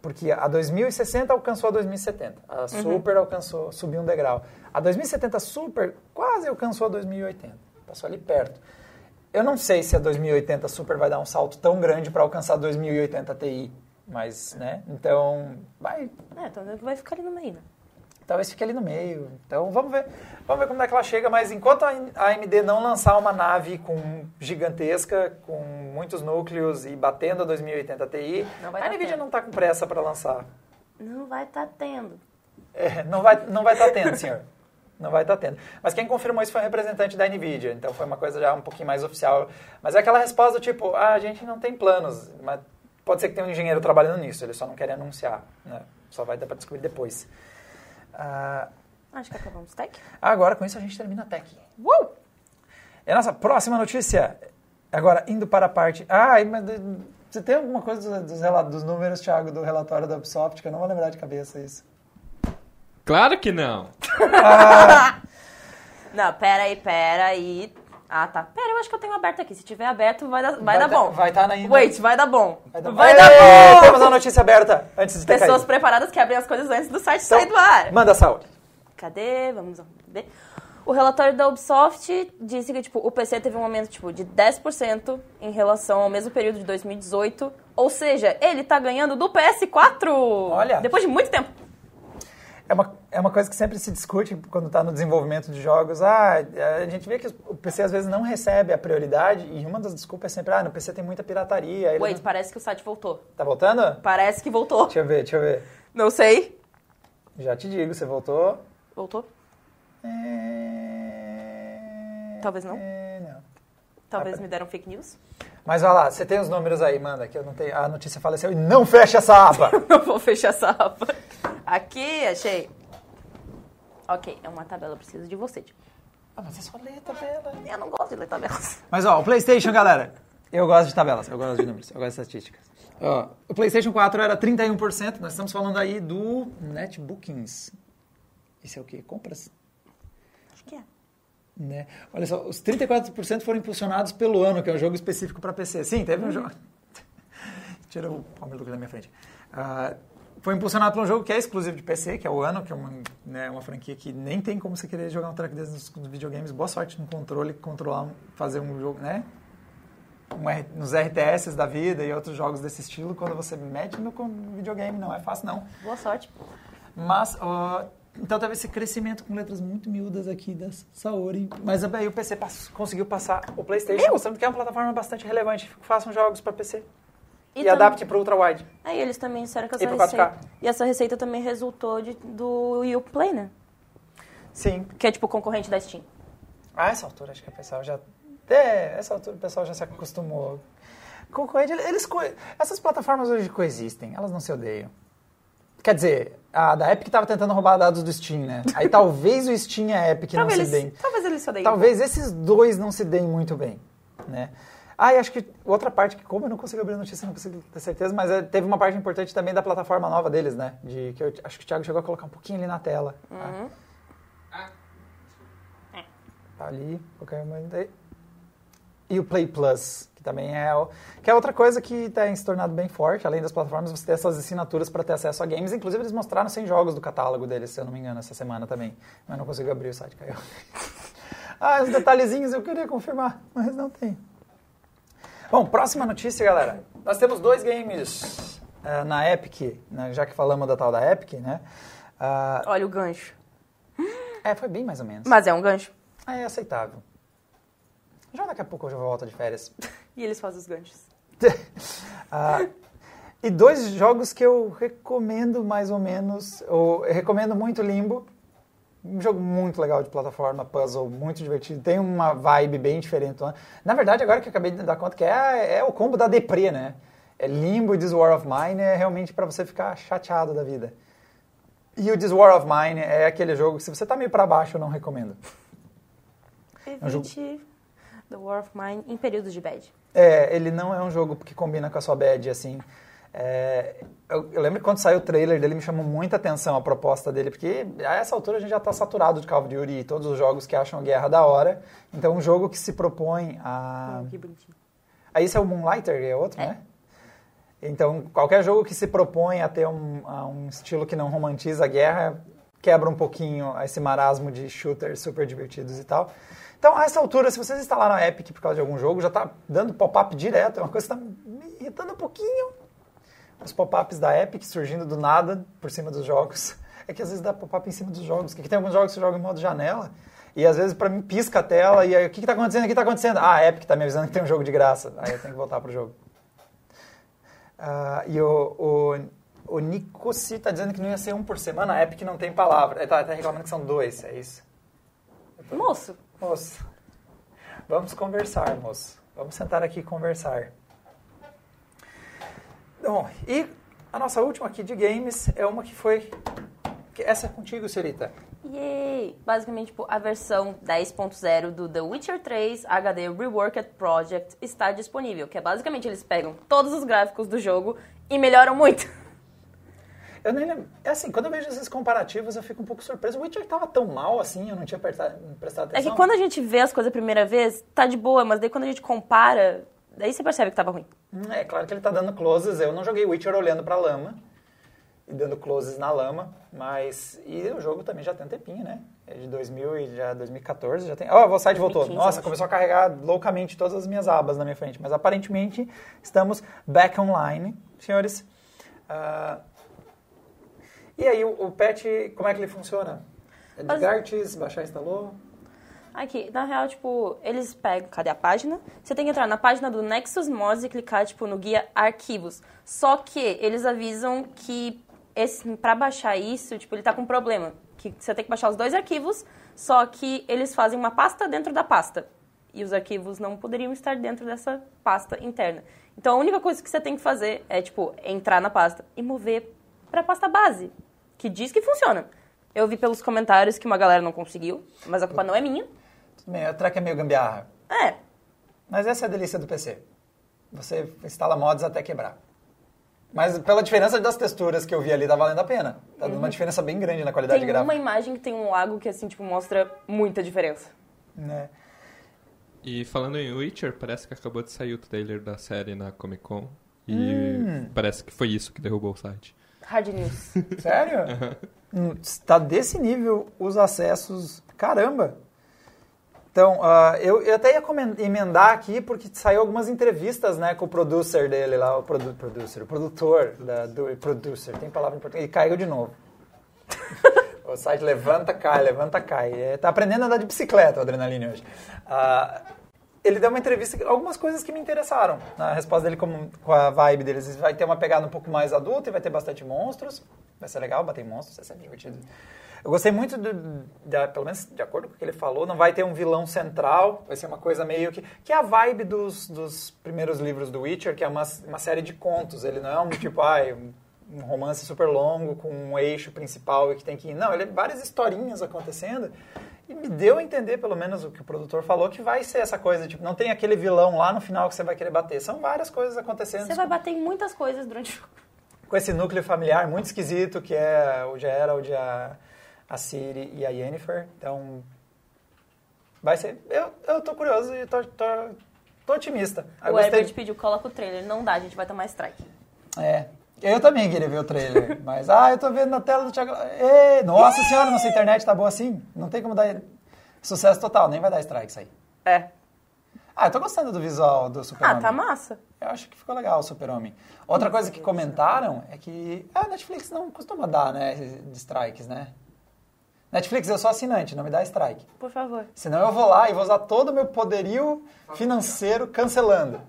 Porque a 2060 alcançou a 2070. A uhum. Super alcançou, subiu um degrau. A 2070 Super quase alcançou a 2080. Passou ali perto. Eu não sei se a 2080 Super vai dar um salto tão grande para alcançar a 2080 Ti. Mas, né? Então, vai. É, então vai ficar ali no meio, né? Talvez fique ali no meio. Então vamos ver, vamos ver como é que ela chega, mas enquanto a AMD não lançar uma nave com gigantesca, com muitos núcleos e batendo a 2080 Ti, a Nvidia tendo. não está com pressa para lançar. Não vai estar tá tendo. É, não vai não vai estar tá tendo, senhor. Não vai estar tá tendo. Mas quem confirmou isso foi um representante da NVIDIA, então foi uma coisa já um pouquinho mais oficial. Mas é aquela resposta tipo, ah, a gente não tem planos, mas pode ser que tenha um engenheiro trabalhando nisso, eles só não querem anunciar, né? Só vai dar para descobrir depois. Ah, Acho que acabamos Tech. Agora, com isso, a gente termina a Tech. Uh! E a nossa próxima notícia, agora indo para a parte... Ah, mas você tem alguma coisa dos, dos números, Thiago, do relatório da Ubisoft, que eu não vou lembrar de cabeça isso. Claro que não! Ah. não, peraí, peraí. Ah, tá. Pera, eu acho que eu tenho aberto aqui. Se tiver aberto, vai dar, vai, vai dar tá, bom. Vai estar tá na Wait, vai dar bom. Vai dar, vai dar bom! Temos uma notícia aberta antes de ter Pessoas caído. preparadas que abrem as coisas antes do site então, sair do ar. Manda saúde. Cadê? Vamos ver. O relatório da Ubisoft disse que tipo, o PC teve um aumento tipo, de 10% em relação ao mesmo período de 2018. Ou seja, ele está ganhando do PS4! Olha! Depois de muito tempo. É uma, é uma coisa que sempre se discute quando está no desenvolvimento de jogos. Ah, a gente vê que o PC às vezes não recebe a prioridade e uma das desculpas é sempre, ah, no PC tem muita pirataria. Wait, não... parece que o site voltou. Tá voltando? Parece que voltou. Deixa eu ver, deixa eu ver. Não sei. Já te digo, você voltou? Voltou? É... Talvez não. É... Talvez me deram fake news. Mas vai lá, você tem os números aí, manda, que eu não tenho. A notícia faleceu e não fecha essa aba! não vou fechar essa aba. Aqui, achei. Ok, é uma tabela, eu preciso de você. Tipo. Ah, mas é só ler tabela. Eu não gosto de ler tabelas. Mas ó, o PlayStation, galera, eu gosto de tabelas, eu gosto de números, eu gosto de estatísticas. Ó, o PlayStation 4 era 31%, nós estamos falando aí do Netbookings. Isso é o quê? Compras? Acho que é. Né? Olha só, os 34% foram impulsionados pelo ano, que é um jogo específico para PC. Sim, teve um hum. jogo. Tira o palmeiro da minha frente. Uh, foi impulsionado por um jogo que é exclusivo de PC, que é o Ano, que é uma, né, uma franquia que nem tem como você querer jogar um track desses nos, nos videogames. Boa sorte no controle, controlar, fazer um jogo, né? Um R- nos RTS da vida e outros jogos desse estilo, quando você mete no videogame, não é fácil não. Boa sorte. Mas, ó, então teve esse crescimento com letras muito miúdas aqui da Saori. Mas aí o PC pass- conseguiu passar o PlayStation, mostrando que é uma plataforma bastante relevante. Façam jogos para PC. E, tam- adaptem para Ultra Wide. Aí eles também disseram que E essa 4K. receita... E essa receita também resultou de, do Uplay, né? Sim. Que é tipo concorrente da Steam. A essa altura, acho que o pessoal já. É, essa altura o pessoal já se acostumou. Concorrente, eles, co- essas plataformas hoje coexistem, elas não se odeiam. Quer dizer, a da Epic estava tentando roubar dados do Steam, né? Aí talvez o Steam e a Epic não se eles, deem. talvez eles se odeiem. Talvez esses dois não se deem muito bem, né? Ah, e acho que outra parte que, como eu não consigo abrir a notícia, não consigo ter certeza, mas é, teve uma parte importante também da plataforma nova deles, né? De, que eu acho que o Thiago chegou a colocar um pouquinho ali na tela. Uhum. Tá ali, qualquer momento aí. E o Play Plus, também é, o- que é outra coisa que tem se tornado bem forte, além das plataformas, você ter essas assinaturas para ter acesso a games. Inclusive, eles mostraram 100 jogos do catálogo deles, se eu não me engano, essa semana também. Mas não consigo abrir o site, caiu. ah, os detalhezinhos eu queria confirmar, mas não tem. Bom, próxima notícia, galera. Nós temos dois games eh, na Epic, né, já que falamos da tal da Epic, né? Ah, Olha o gancho. é, foi bem mais ou menos. Mas é um gancho. É aceitável. Já daqui a pouco eu já volto de férias. E eles fazem os ganchos. Ah, e dois jogos que eu recomendo mais ou menos, ou eu recomendo muito Limbo. Um jogo muito legal de plataforma, puzzle, muito divertido. Tem uma vibe bem diferente. Na verdade, agora que eu acabei de dar conta que é, é o combo da deprê, né? É Limbo e This War of Mine é realmente para você ficar chateado da vida. E o This War of Mine é aquele jogo que se você tá meio para baixo, eu não recomendo. um jogo- Evite The War of Mine em períodos de bad. É, ele não é um jogo que combina com a sua bad, assim. É, eu, eu lembro que quando saiu o trailer dele, me chamou muita atenção a proposta dele, porque a essa altura a gente já está saturado de Call of Duty e todos os jogos que acham a guerra da hora. Então, um jogo que se propõe a... Oh, que bonitinho. Aí esse é o Moonlighter, é outro, É. né? Então, qualquer jogo que se propõe a ter um, a um estilo que não romantiza a guerra, quebra um pouquinho esse marasmo de shooters super divertidos e tal. Então, a essa altura, se vocês instalaram a Epic por causa de algum jogo, já tá dando pop-up direto, é uma coisa que está me irritando um pouquinho. Os pop-ups da Epic surgindo do nada por cima dos jogos. É que às vezes dá pop-up em cima dos jogos, porque tem alguns jogos que você joga em modo janela, e às vezes para mim pisca a tela, e aí o que, que tá acontecendo? O que tá acontecendo? Ah, a Epic tá me avisando que tem um jogo de graça. Aí eu tenho que voltar pro jogo. Ah, e o, o, o Nicosi tá dizendo que não ia ser um por semana, a Epic não tem palavra. Ele tá, tá reclamando que são dois, é isso? Moço, Moço, vamos conversar, moço. Vamos sentar aqui e conversar. Bom, e a nossa última aqui de games é uma que foi... essa é contigo, senhorita. Yay! Basicamente, tipo, a versão 10.0 do The Witcher 3 HD Reworked Project está disponível, que é basicamente eles pegam todos os gráficos do jogo e melhoram muito. Eu nem lembro. É assim, quando eu vejo esses comparativos, eu fico um pouco surpreso. O Witcher tava tão mal assim, eu não tinha prestado, prestado É atenção. que quando a gente vê as coisas a primeira vez, tá de boa, mas daí quando a gente compara, daí você percebe que tava ruim. Hum, É claro que ele tá dando closes. Eu não joguei Witcher olhando pra lama e dando closes na lama, mas e o jogo também já tem um tempinho, né? É de 2000 e já 2014 já tem. Ó, o site voltou. 2015, eu Nossa, começou a carregar loucamente todas as minhas abas na minha frente, mas aparentemente estamos back online, senhores. Ah, e aí o, o patch, como é que ele funciona? É de grátis, baixar instalou? Aqui, na real, tipo, eles pegam, cadê a página? Você tem que entrar na página do Nexus Mods e clicar, tipo, no guia arquivos. Só que eles avisam que esse, pra baixar isso, tipo, ele tá com um problema. Que você tem que baixar os dois arquivos, só que eles fazem uma pasta dentro da pasta. E os arquivos não poderiam estar dentro dessa pasta interna. Então a única coisa que você tem que fazer é, tipo, entrar na pasta e mover pra pasta base, que diz que funciona. Eu vi pelos comentários que uma galera não conseguiu, mas a culpa não é minha. Tudo bem, a track é meio gambiarra. É, Mas essa é a delícia do PC. Você instala mods até quebrar. Mas pela diferença das texturas que eu vi ali, tá valendo a pena. Tá dando uma diferença bem grande na qualidade tem gráfica. uma imagem que tem um lago que, assim, tipo, mostra muita diferença. Né? E falando em Witcher, parece que acabou de sair o trailer da série na Comic Con. E Hum. parece que foi isso que derrubou o site. Hard news. Sério? Hum, Está desse nível os acessos. Caramba! Então, ah, eu, eu até ia emendar aqui, porque saiu algumas entrevistas né, com o producer dele lá, o produ producer, o produtor da, do producer, tem palavra em português, e caiu de novo. o site levanta, cai, levanta, cai. É, tá aprendendo a andar de bicicleta o Adrenaline hoje. Ah, ele deu uma entrevista, algumas coisas que me interessaram. Na resposta dele com, com a vibe deles, vai ter uma pegada um pouco mais adulta e vai ter bastante monstros. Vai ser legal bater em monstros, vai ser divertido. Eu gostei muito, do, da, pelo menos de acordo com o que ele falou, não vai ter um vilão central, vai ser uma coisa meio que... Que é a vibe dos, dos primeiros livros do Witcher, que é uma, uma série de contos. Ele não é um tipo, ai, um, um romance super longo com um eixo principal e que tem que. Não, ele é várias historinhas acontecendo e me deu a entender, pelo menos o que o produtor falou, que vai ser essa coisa, tipo, não tem aquele vilão lá no final que você vai querer bater. São várias coisas acontecendo Você vai bater em muitas coisas durante o jogo. com esse núcleo familiar muito esquisito, que é o Geralt, a, a Ciri e a Yennefer. Então, vai ser... Eu, eu tô curioso e tô, tô, tô otimista. Eu o gostei- Herbert pediu, coloca o trailer. Não dá, a gente vai tomar strike. É. Eu também queria ver o trailer, mas, ah, eu tô vendo na tela do Thiago... Ei, nossa senhora, nossa internet tá boa assim? Não tem como dar sucesso total, nem vai dar strike isso aí. É. Ah, eu tô gostando do visual do Super Ah, tá massa. Eu acho que ficou legal o Super-Homem. Outra coisa que comentaram é que a Netflix não costuma dar, né, de strikes, né? Netflix, eu sou assinante, não me dá strike. Por favor. Senão eu vou lá e vou usar todo o meu poderio financeiro cancelando.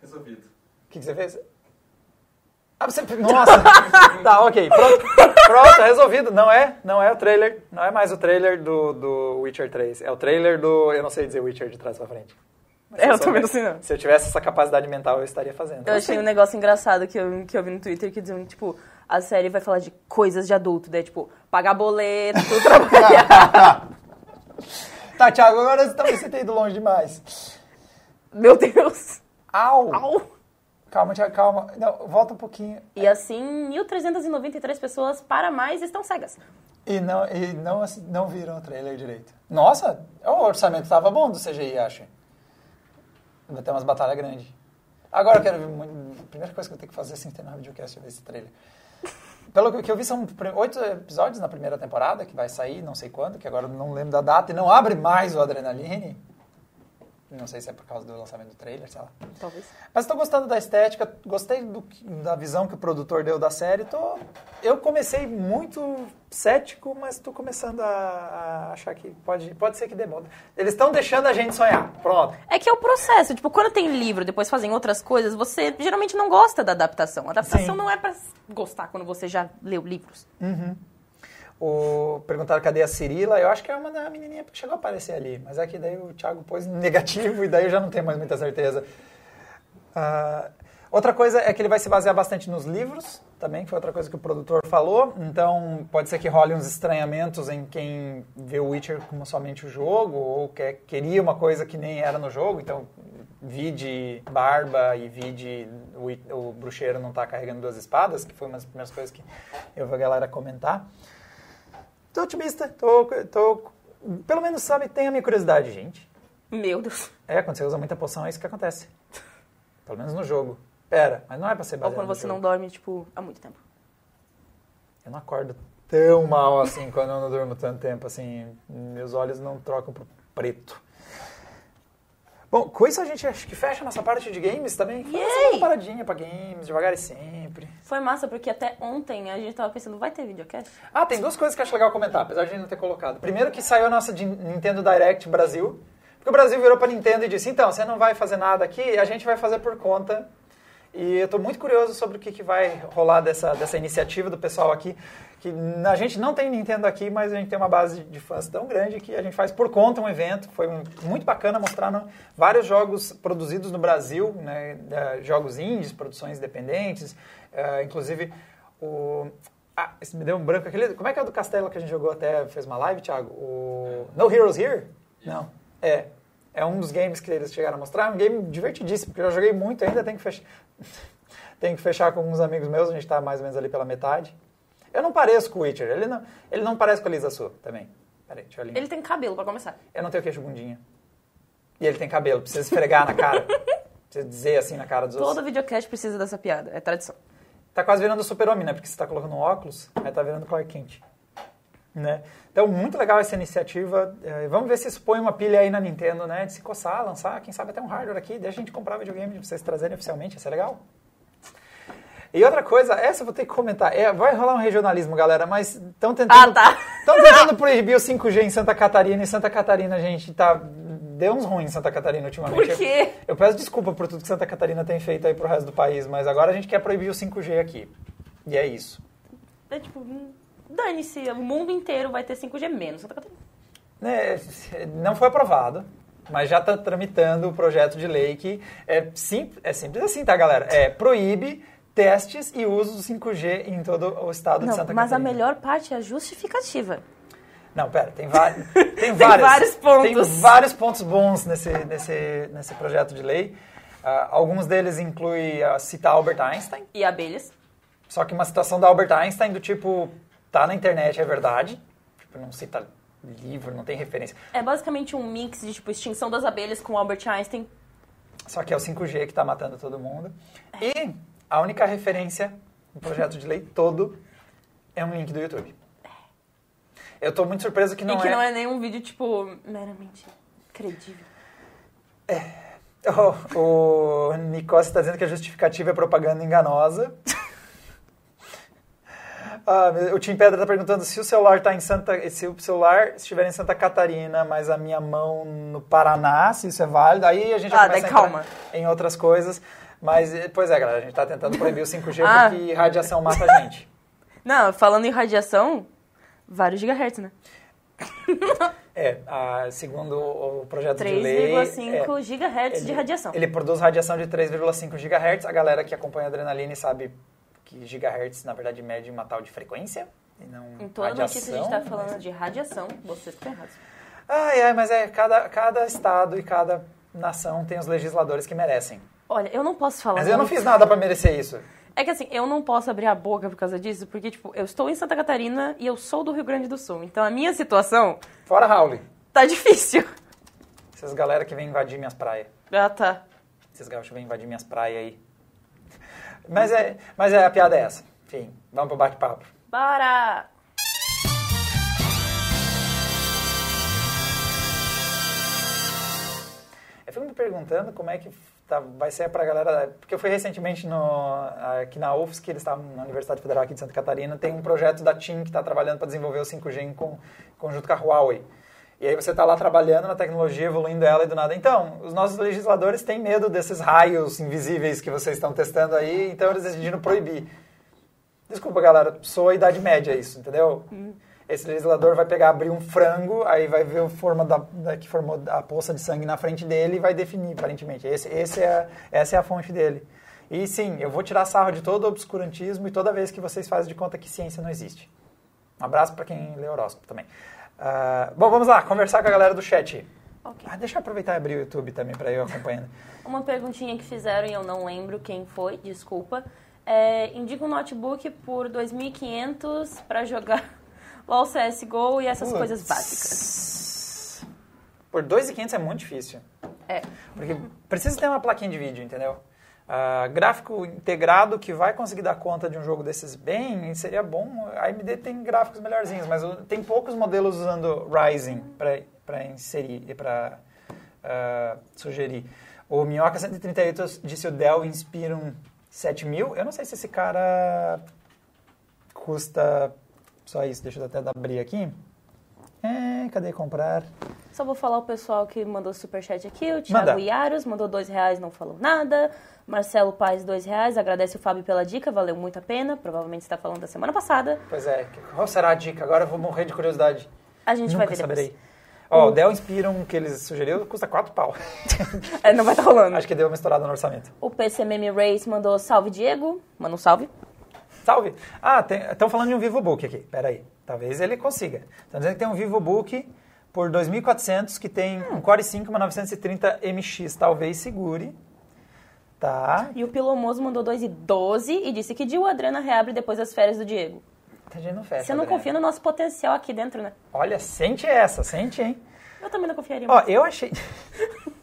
Resolvido. O que, que você fez? Ah, você... Nossa! tá, ok. Pronto, pronto, resolvido. Não é, não é o trailer. Não é mais o trailer do, do Witcher 3. É o trailer do... Eu não sei dizer Witcher de trás pra frente. É, eu também não sei não. Se eu tivesse essa capacidade mental, eu estaria fazendo. Eu achei um negócio engraçado que eu, que eu vi no Twitter que diziam, tipo, a série vai falar de coisas de adulto, daí, tipo, pagar boleto, trabalhar. Tá, Thiago, agora talvez você tenha ido longe demais. Meu Deus. Au! Au. Calma, calma. Não, volta um pouquinho. E assim, 1.393 pessoas para mais estão cegas. E não, e não, assi- não viram o trailer direito. Nossa, o orçamento tava bom do CGI, acho. Vai ter umas batalhas grandes. Agora eu quero ver. muito- A primeira coisa que eu tenho que fazer assim, terminar o videocast é ver esse trailer. Pelo que- eu vi, são oito episódios na primeira temporada, que vai sair, não sei quando, que agora eu não lembro da data, e não abre mais o Adrenaline. Não sei se é por causa do lançamento do trailer, sei lá. Talvez. Mas estou gostando da estética, gostei do da visão que o produtor deu da série. Tô, eu comecei muito cético, mas estou começando a, a achar que pode, pode ser que dê bom. Eles estão deixando a gente sonhar. Pronto. É que é o processo. Tipo, quando tem livro, depois fazem outras coisas, você geralmente não gosta da adaptação. A adaptação Sim. não é pra gostar quando você já leu livros. O, perguntaram cadê a Cirila. Eu acho que é uma da menininha que chegou a aparecer ali. Mas é que daí o Thiago pôs negativo e daí eu já não tenho mais muita certeza. Ah, outra coisa é que ele vai se basear bastante nos livros, também, que foi outra coisa que o produtor falou. Então, pode ser que role uns estranhamentos em quem vê o Witcher como somente o jogo, ou quer, queria uma coisa que nem era no jogo. Então, vi de barba e vi de o, o bruxeiro não tá carregando duas espadas, que foi uma das primeiras coisas que eu vi a galera comentar. Tô otimista, tô, tô... Pelo menos, sabe, tem a minha curiosidade, gente. Meu Deus. É, quando você usa muita poção, é isso que acontece. Pelo menos no jogo. Pera, mas não é pra ser Ou baseado quando no você não dorme, tipo, há muito tempo. Eu não acordo tão mal assim quando eu não durmo tanto tempo, assim. Meus olhos não trocam pro preto. Bom, com isso a gente acho que fecha a nossa parte de games também. Foi uma Yay! paradinha pra games, devagar e sempre. Foi massa, porque até ontem a gente tava pensando, vai ter videocast? Ah, tem duas coisas que acho legal comentar, apesar de a gente não ter colocado. Primeiro que saiu a nossa Nintendo Direct Brasil, porque o Brasil virou pra Nintendo e disse, então, você não vai fazer nada aqui, a gente vai fazer por conta. E eu tô muito curioso sobre o que, que vai rolar dessa, dessa iniciativa do pessoal aqui, que a gente não tem Nintendo aqui, mas a gente tem uma base de fãs tão grande que a gente faz por conta um evento. Foi um- muito bacana mostrando vários jogos produzidos no Brasil, né, jogos indies, produções independentes, eh, inclusive o... Ah, esse me deu um branco. Aquele, como é que é o do Castelo que a gente jogou até, fez uma live, Thiago? O No Heroes Here? Não. É. É um dos games que eles chegaram a mostrar. É um game divertidíssimo, porque eu já joguei muito ainda, tenho que fechar. Tenho que fechar com uns amigos meus, a gente tá mais ou menos ali pela metade. Eu não pareço com o Witcher, ele não, ele não parece com a Lisa Su também. Peraí, deixa eu alinhar. Ele tem cabelo, pra começar. Eu não tenho queixo bundinha. E ele tem cabelo, precisa esfregar na cara. Precisa dizer assim na cara dos outros. Todo videocast precisa dessa piada, é tradição. tá quase virando super-homem, né? Porque você tá colocando óculos, aí tá virando Clark Kent. Né? Então, muito legal essa iniciativa. É, vamos ver se isso põe uma pilha aí na Nintendo, né? De se coçar, lançar, quem sabe até um hardware aqui, deixa a gente comprar videogame de vocês trazerem oficialmente, isso é legal. E outra coisa, essa eu vou ter que comentar. É, vai rolar um regionalismo, galera, mas estão tentando, Ah, tá. tão tentando proibir o 5G em Santa Catarina. E Santa Catarina, gente, tá. Deu uns ruins em Santa Catarina ultimamente. Por quê? Eu, eu peço desculpa por tudo que Santa Catarina tem feito aí pro resto do país, mas agora a gente quer proibir o 5G aqui. E é isso. É tipo, hum, dane-se, o mundo inteiro vai ter 5G menos. Santa Catarina. É, não foi aprovado, mas já está tramitando o projeto de lei que é, sim, é simples assim, tá, galera? É, proíbe testes e uso do 5G em todo o estado de Não, Santa mas a Catarina. melhor parte é a justificativa. Não, pera, tem, vários, tem, vários, vários pontos. Tem vários pontos bons nesse, nesse, nesse projeto de lei. Ah, alguns deles incluem a citar Albert Einstein, E abelhas. só que uma citação da Albert Einstein do tipo, tá na internet, é verdade. Tipo, não cita livro, não tem referência. É basicamente um mix de tipo extinção das abelhas com Albert Einstein. Só que é o 5G que está matando todo mundo. E a única referência no projeto de lei todo é um link do YouTube. Eu estou muito surpreso que não e que é... não é nenhum vídeo, tipo, meramente credível. O, o Nicose está dizendo que a justificativa é propaganda enganosa. Ah, o Tim Pedra está perguntando se o celular tá em Santa, se o celular estiver em Santa Catarina, mas a minha mão no Paraná, se isso é válido. Aí a gente já Ah, começa daí a calma. em outras coisas. Mas, eh, pois é, galera, a gente está tentando proibir o 5G Ah. porque radiação mata a gente. Não, falando em radiação, vários gigahertz, né? É, ah, segundo o projeto de lei... 3,5 é, gigahertz de ele- radiação. Ele produz radiação de 3,5 GHz. A galera que acompanha a Adrenaline sabe que gigahertz, na verdade, mede uma tal de frequência. E não toda radiação, notícia a gente tá mas- falando de radiação, vocês estão errados. Ai, ai, mas é, cada, cada estado e cada nação tem os legisladores que merecem. Olha, eu não posso falar. Mas eu não fiz nada pra merecer isso. É que assim, eu não posso abrir a boca por causa disso, porque, tipo, eu estou em Santa Catarina e eu sou do Rio Grande do Sul. Então a minha situação Fora Raul, tá difícil. essas galera que vem invadir minhas praias. Ah, tá. Esses gaúchos vêm invadir minhas praias aí. Mas é, mas é, a piada é essa. Enfim, vamos pro bate-papo. Bora! Eu fico me perguntando como é que tá- vai ser pra galera. Porque eu fui recentemente no, aqui na UFSC, eles estavam na Universidade Federal aqui de Santa Catarina, tem um projeto da TIM que está trabalhando para desenvolver o 5G em con- conjunto com a Huawei. E aí você está lá trabalhando na tecnologia, evoluindo ela e do nada. Então, os nossos legisladores têm medo desses raios invisíveis que vocês estão testando aí, então eles decidiram proibir. Desculpa, galera, sou a idade média isso, entendeu? Esse legislador vai pegar, abrir um frango, aí vai ver a forma da, da- que formou a poça de sangue na frente dele e vai definir, aparentemente. Esse, esse é, essa é a fonte dele. E sim, eu vou tirar sarro de todo o obscurantismo e toda vez que vocês fazem de conta que ciência não existe. Um abraço para quem lê horóscopo também. Ah, bom, vamos lá, conversar com a galera do chat. Ok. Ah, deixa eu aproveitar e abrir o YouTube também para eu acompanhando. Uma perguntinha que fizeram e eu não lembro quem foi, desculpa. É, indica um notebook por 2.500 pra jogar LOL, CSGO e essas coisas básicas. Por 2.500 é muito difícil. É. Porque precisa ter uma plaquinha de vídeo, entendeu? Ah, gráfico integrado que vai conseguir dar conta de um jogo desses bem, seria bom. A AMD tem gráficos melhorzinhos, mas tem poucos modelos usando Ryzen para inserir, para sugerir. O Minhoca 138 disse o Dell Inspiron 7000. Eu não sei se esse cara custa só isso. Deixa eu até abrir aqui. É, cadê comprar? Só vou falar o pessoal que mandou superchat aqui. O Thiago Manda. Iaros mandou dois reais, não falou nada. Marcelo Paz, dois reais. Agradece o Fábio pela dica, valeu muito a pena. Provavelmente você está falando da semana passada. Pois é, qual será a dica? Agora eu vou morrer de curiosidade. A gente Nunca vai ver depois. saberei. Ó, o Dell Inspiron que eles sugeriram custa 4 pau. É, não vai estar rolando. Acho que deu uma estourada no orçamento. O PC Meme Race mandou salve Diego. Manda um salve. Salve! Ah, estão falando de um VivoBook aqui. Pera aí. Talvez ele consiga. Estão dizendo que tem um VivoBook por 2.400 que tem um Core i5, uma 930 MX. Talvez segure. Tá. E o Pilomoso mandou 2 e 12 disse que dia o Adriana reabre depois das férias do Diego. A gente não fecha. Você não Adriana. confia no nosso potencial aqui dentro, né? Olha, sente essa, sente, hein? Eu também não confiaria. Ó, eu achei.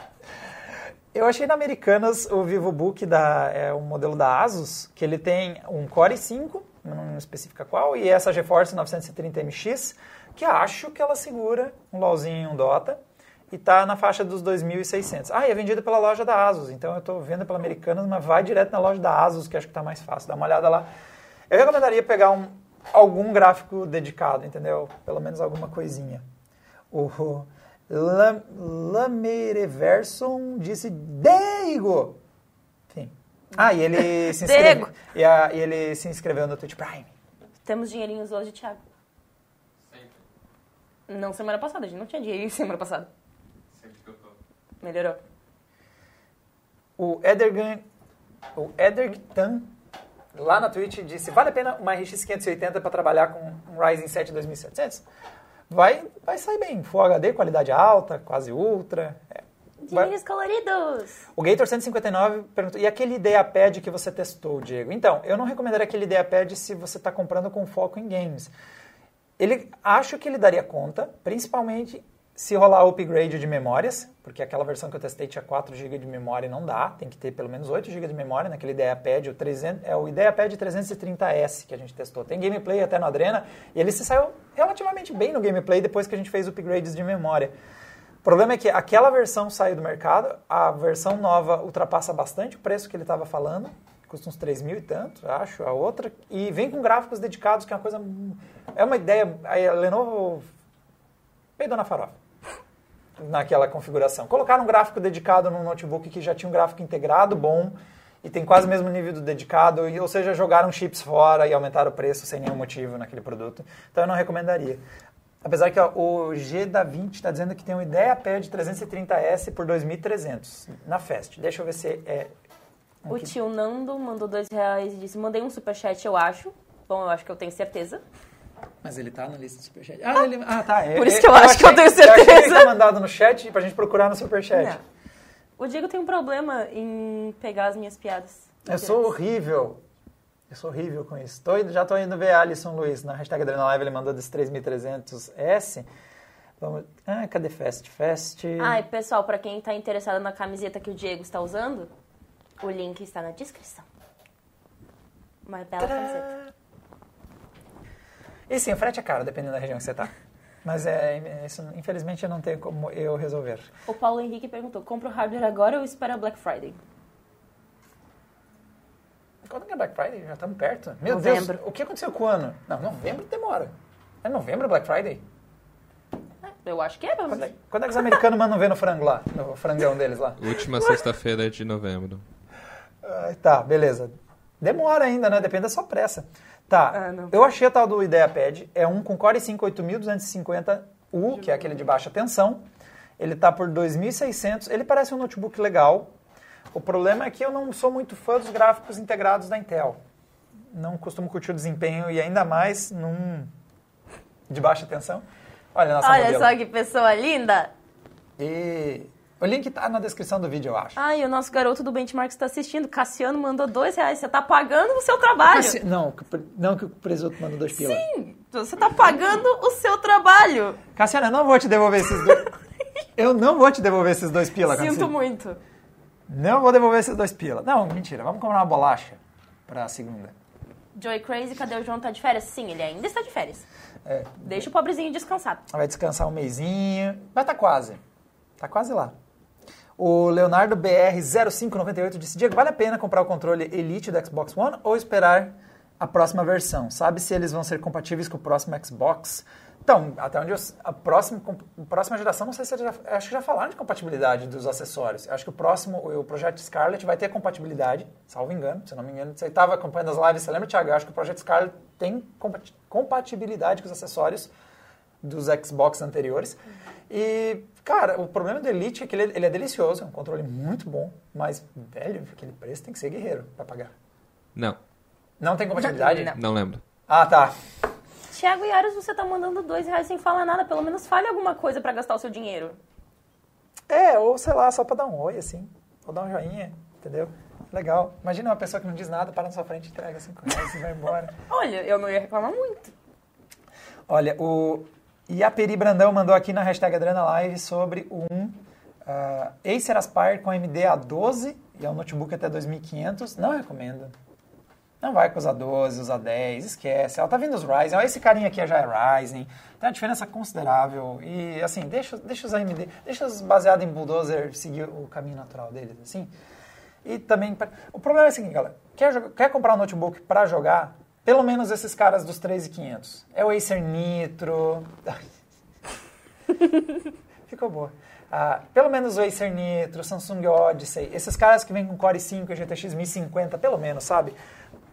Eu achei na Americanas o VivoBook, da, é um modelo da Asus, que ele tem um Core i5, não especifica qual, e essa GeForce 930MX, que acho que ela segura um LOLzinho e um Dota, e está na faixa dos 2.600. Ah, e é vendida pela loja da Asus, então eu estou vendo pela Americanas, mas vai direto na loja da Asus, que acho que está mais fácil, dá uma olhada lá. Eu recomendaria pegar um, algum gráfico dedicado, entendeu? Pelo menos alguma coisinha. O Lam, Lamereverson disse Deigo! Enfim. Ah, e ele se inscreveu. e, a, e ele se inscreveu no Twitch Prime. Temos dinheirinhos hoje, Thiago. Não semana passada, a gente não tinha dinheiro semana passada. Sempre que eu tô. Melhorou. O Edergan, o Edergtan, lá na Twitch, disse, vale a pena uma RX 580 para trabalhar com um Ryzen 7 2700? Vai, vai sair bem. Full HD, qualidade alta, quase ultra. É. Dinheiros coloridos. O Gator 159 perguntou, e aquele IdeaPad que você testou, Diego? Então, eu não recomendaria aquele IdeaPad se você está comprando com foco em games. Ele, acho que ele daria conta, principalmente se rolar upgrade de memórias, porque aquela versão que eu testei tinha 4 GB de memória e não dá, tem que ter pelo menos 8 GB de memória naquele IdeaPad, o 300, é o IdeaPad 330S que a gente testou. Tem gameplay até no Adrena, e ele se saiu relativamente bem no gameplay depois que a gente fez upgrades de memória. O problema é que aquela versão saiu do mercado, a versão nova ultrapassa bastante o preço que ele estava falando, custa uns 3 mil e tanto, acho, a outra, e vem com gráficos dedicados, que é uma coisa... É uma ideia... A Lenovo peidou na farofa naquela configuração. Colocaram um gráfico dedicado num notebook que já tinha um gráfico integrado bom e tem quase o mesmo nível do dedicado, ou seja, jogaram chips fora e aumentaram o preço sem nenhum motivo naquele produto. Então eu não recomendaria. Apesar que ó, o G da 20 está dizendo que tem um IdeaPad 330S por 2.300 na Fest. Deixa eu ver se é... O tio Nando mandou dois reais e disse, mandei um superchat, eu acho. Bom, eu acho que eu tenho certeza. Mas ele tá na lista do Superchat. Ah, ele... ah tá. É, Por isso é, que eu acho que eu tenho achei que ele certeza. tinha mandado no chat pra gente procurar no Superchat. Não. O Diego tem um problema em pegar as minhas piadas. Eu sou horrível. Eu sou horrível com isso. Tô já tô indo ver a Alisson Luiz. Na hashtag Adrenal Live ele mandou desse 3300S. Vamos... Ah, cadê Fest? Fest... Ah, e pessoal, pra quem tá interessado na camiseta que o Diego está usando, o link está na descrição. Uma bela camiseta. E sim, o frete é caro, dependendo da região que você tá. Mas é, é isso, infelizmente eu não tenho como eu resolver. O Paulo Henrique perguntou, compra o hardware agora ou espera a Black Friday? Quando é Black Friday? Já estamos perto. Meu Novembro. Deus, o que aconteceu com o ano? Não, novembro demora. É novembro Black Friday? Eu acho que é, pelo Quando é, quando é que os americanos mandam ver no frango lá? No frangão deles lá? Última sexta-feira de novembro. Ah, tá, beleza. Demora ainda, né? Depende da sua pressa. Tá, Ah, eu achei a tal do IdeaPad. É um com Core i5 8250U, que é aquele de baixa tensão. Ele tá por 2.600. Ele parece um notebook legal. O problema é que eu não sou muito fã dos gráficos integrados da Intel. Não costumo curtir o desempenho e ainda mais num de baixa tensão. Olha a nossa Olha modelo. só que pessoa linda! E o link tá na descrição do vídeo, eu acho. Ai, o nosso garoto do Benchmark está assistindo. Cassiano mandou dois reais. Você tá pagando o seu trabalho. Mas se- não, não que o presunto mandou dois pila. Sim, você tá pagando o seu trabalho. Cassiana, eu não vou te devolver esses dois. eu não vou te devolver esses dois pila, Sinto Cassiana. muito. Não vou devolver esses dois pila. Não, mentira. Vamos comprar uma bolacha pra segunda. Joy Crazy, cadê o João? Tá de férias? Sim, ele ainda está de férias. É, Deixa o pobrezinho descansar. vai descansar um mêsinho. Mas tá quase. Tá quase lá. O Leonardo BR0598 disse: Diego, vale a pena comprar o controle Elite do Xbox One ou esperar a próxima versão? Sabe se eles vão ser compatíveis com o próximo Xbox? Então, até onde eu, a próxima, a próxima geração, não sei se já, acho que já falaram de compatibilidade dos acessórios. Acho que o próximo, o projeto Scarlet vai ter compatibilidade, salvo engano, se não me engano. Você estava acompanhando as lives, você lembra, Thiago? Acho que o projeto Scarlet tem compat- compatibilidade com os acessórios dos Xbox anteriores. E, cara, o problema do Elite é que ele, ele é delicioso, é um controle muito bom, mas, velho, aquele preço tem que ser guerreiro para pagar. Não, Não tem compatibilidade? Não. não lembro. Ah, tá. Tiago Yaros, você tá mandando dois reais sem falar nada. Pelo menos fale alguma coisa pra gastar o seu dinheiro. É, ou sei lá, só pra dar um oi, assim. Ou dar um joinha, entendeu? Legal. Imagina uma pessoa que não diz nada, para na sua frente, entrega cinco reais e vai embora. Olha, eu não ia reclamar muito. Olha, o Iaperi Brandão mandou aqui na hashtag Adrenalive sobre um Uh, Acer Aspire com AMD A12 e é um notebook até 2500. Não recomendo. Não vai com os A12, os A10, esquece. Ela tá vindo os Ryzen. Esse carinha aqui já é Ryzen. Tem uma diferença considerável. E assim, deixa, deixa os AMD, deixa os baseados em Bulldozer seguir o caminho natural deles, assim. E também, o problema é o seguinte, galera. Quer, quer comprar um notebook para jogar? Pelo menos esses caras dos 3,500. É o Acer Nitro. Ficou boa. Ah, pelo menos o Acer Nitro, Samsung Odyssey, esses caras que vêm com Core 5 e GTX 1050, pelo menos, sabe?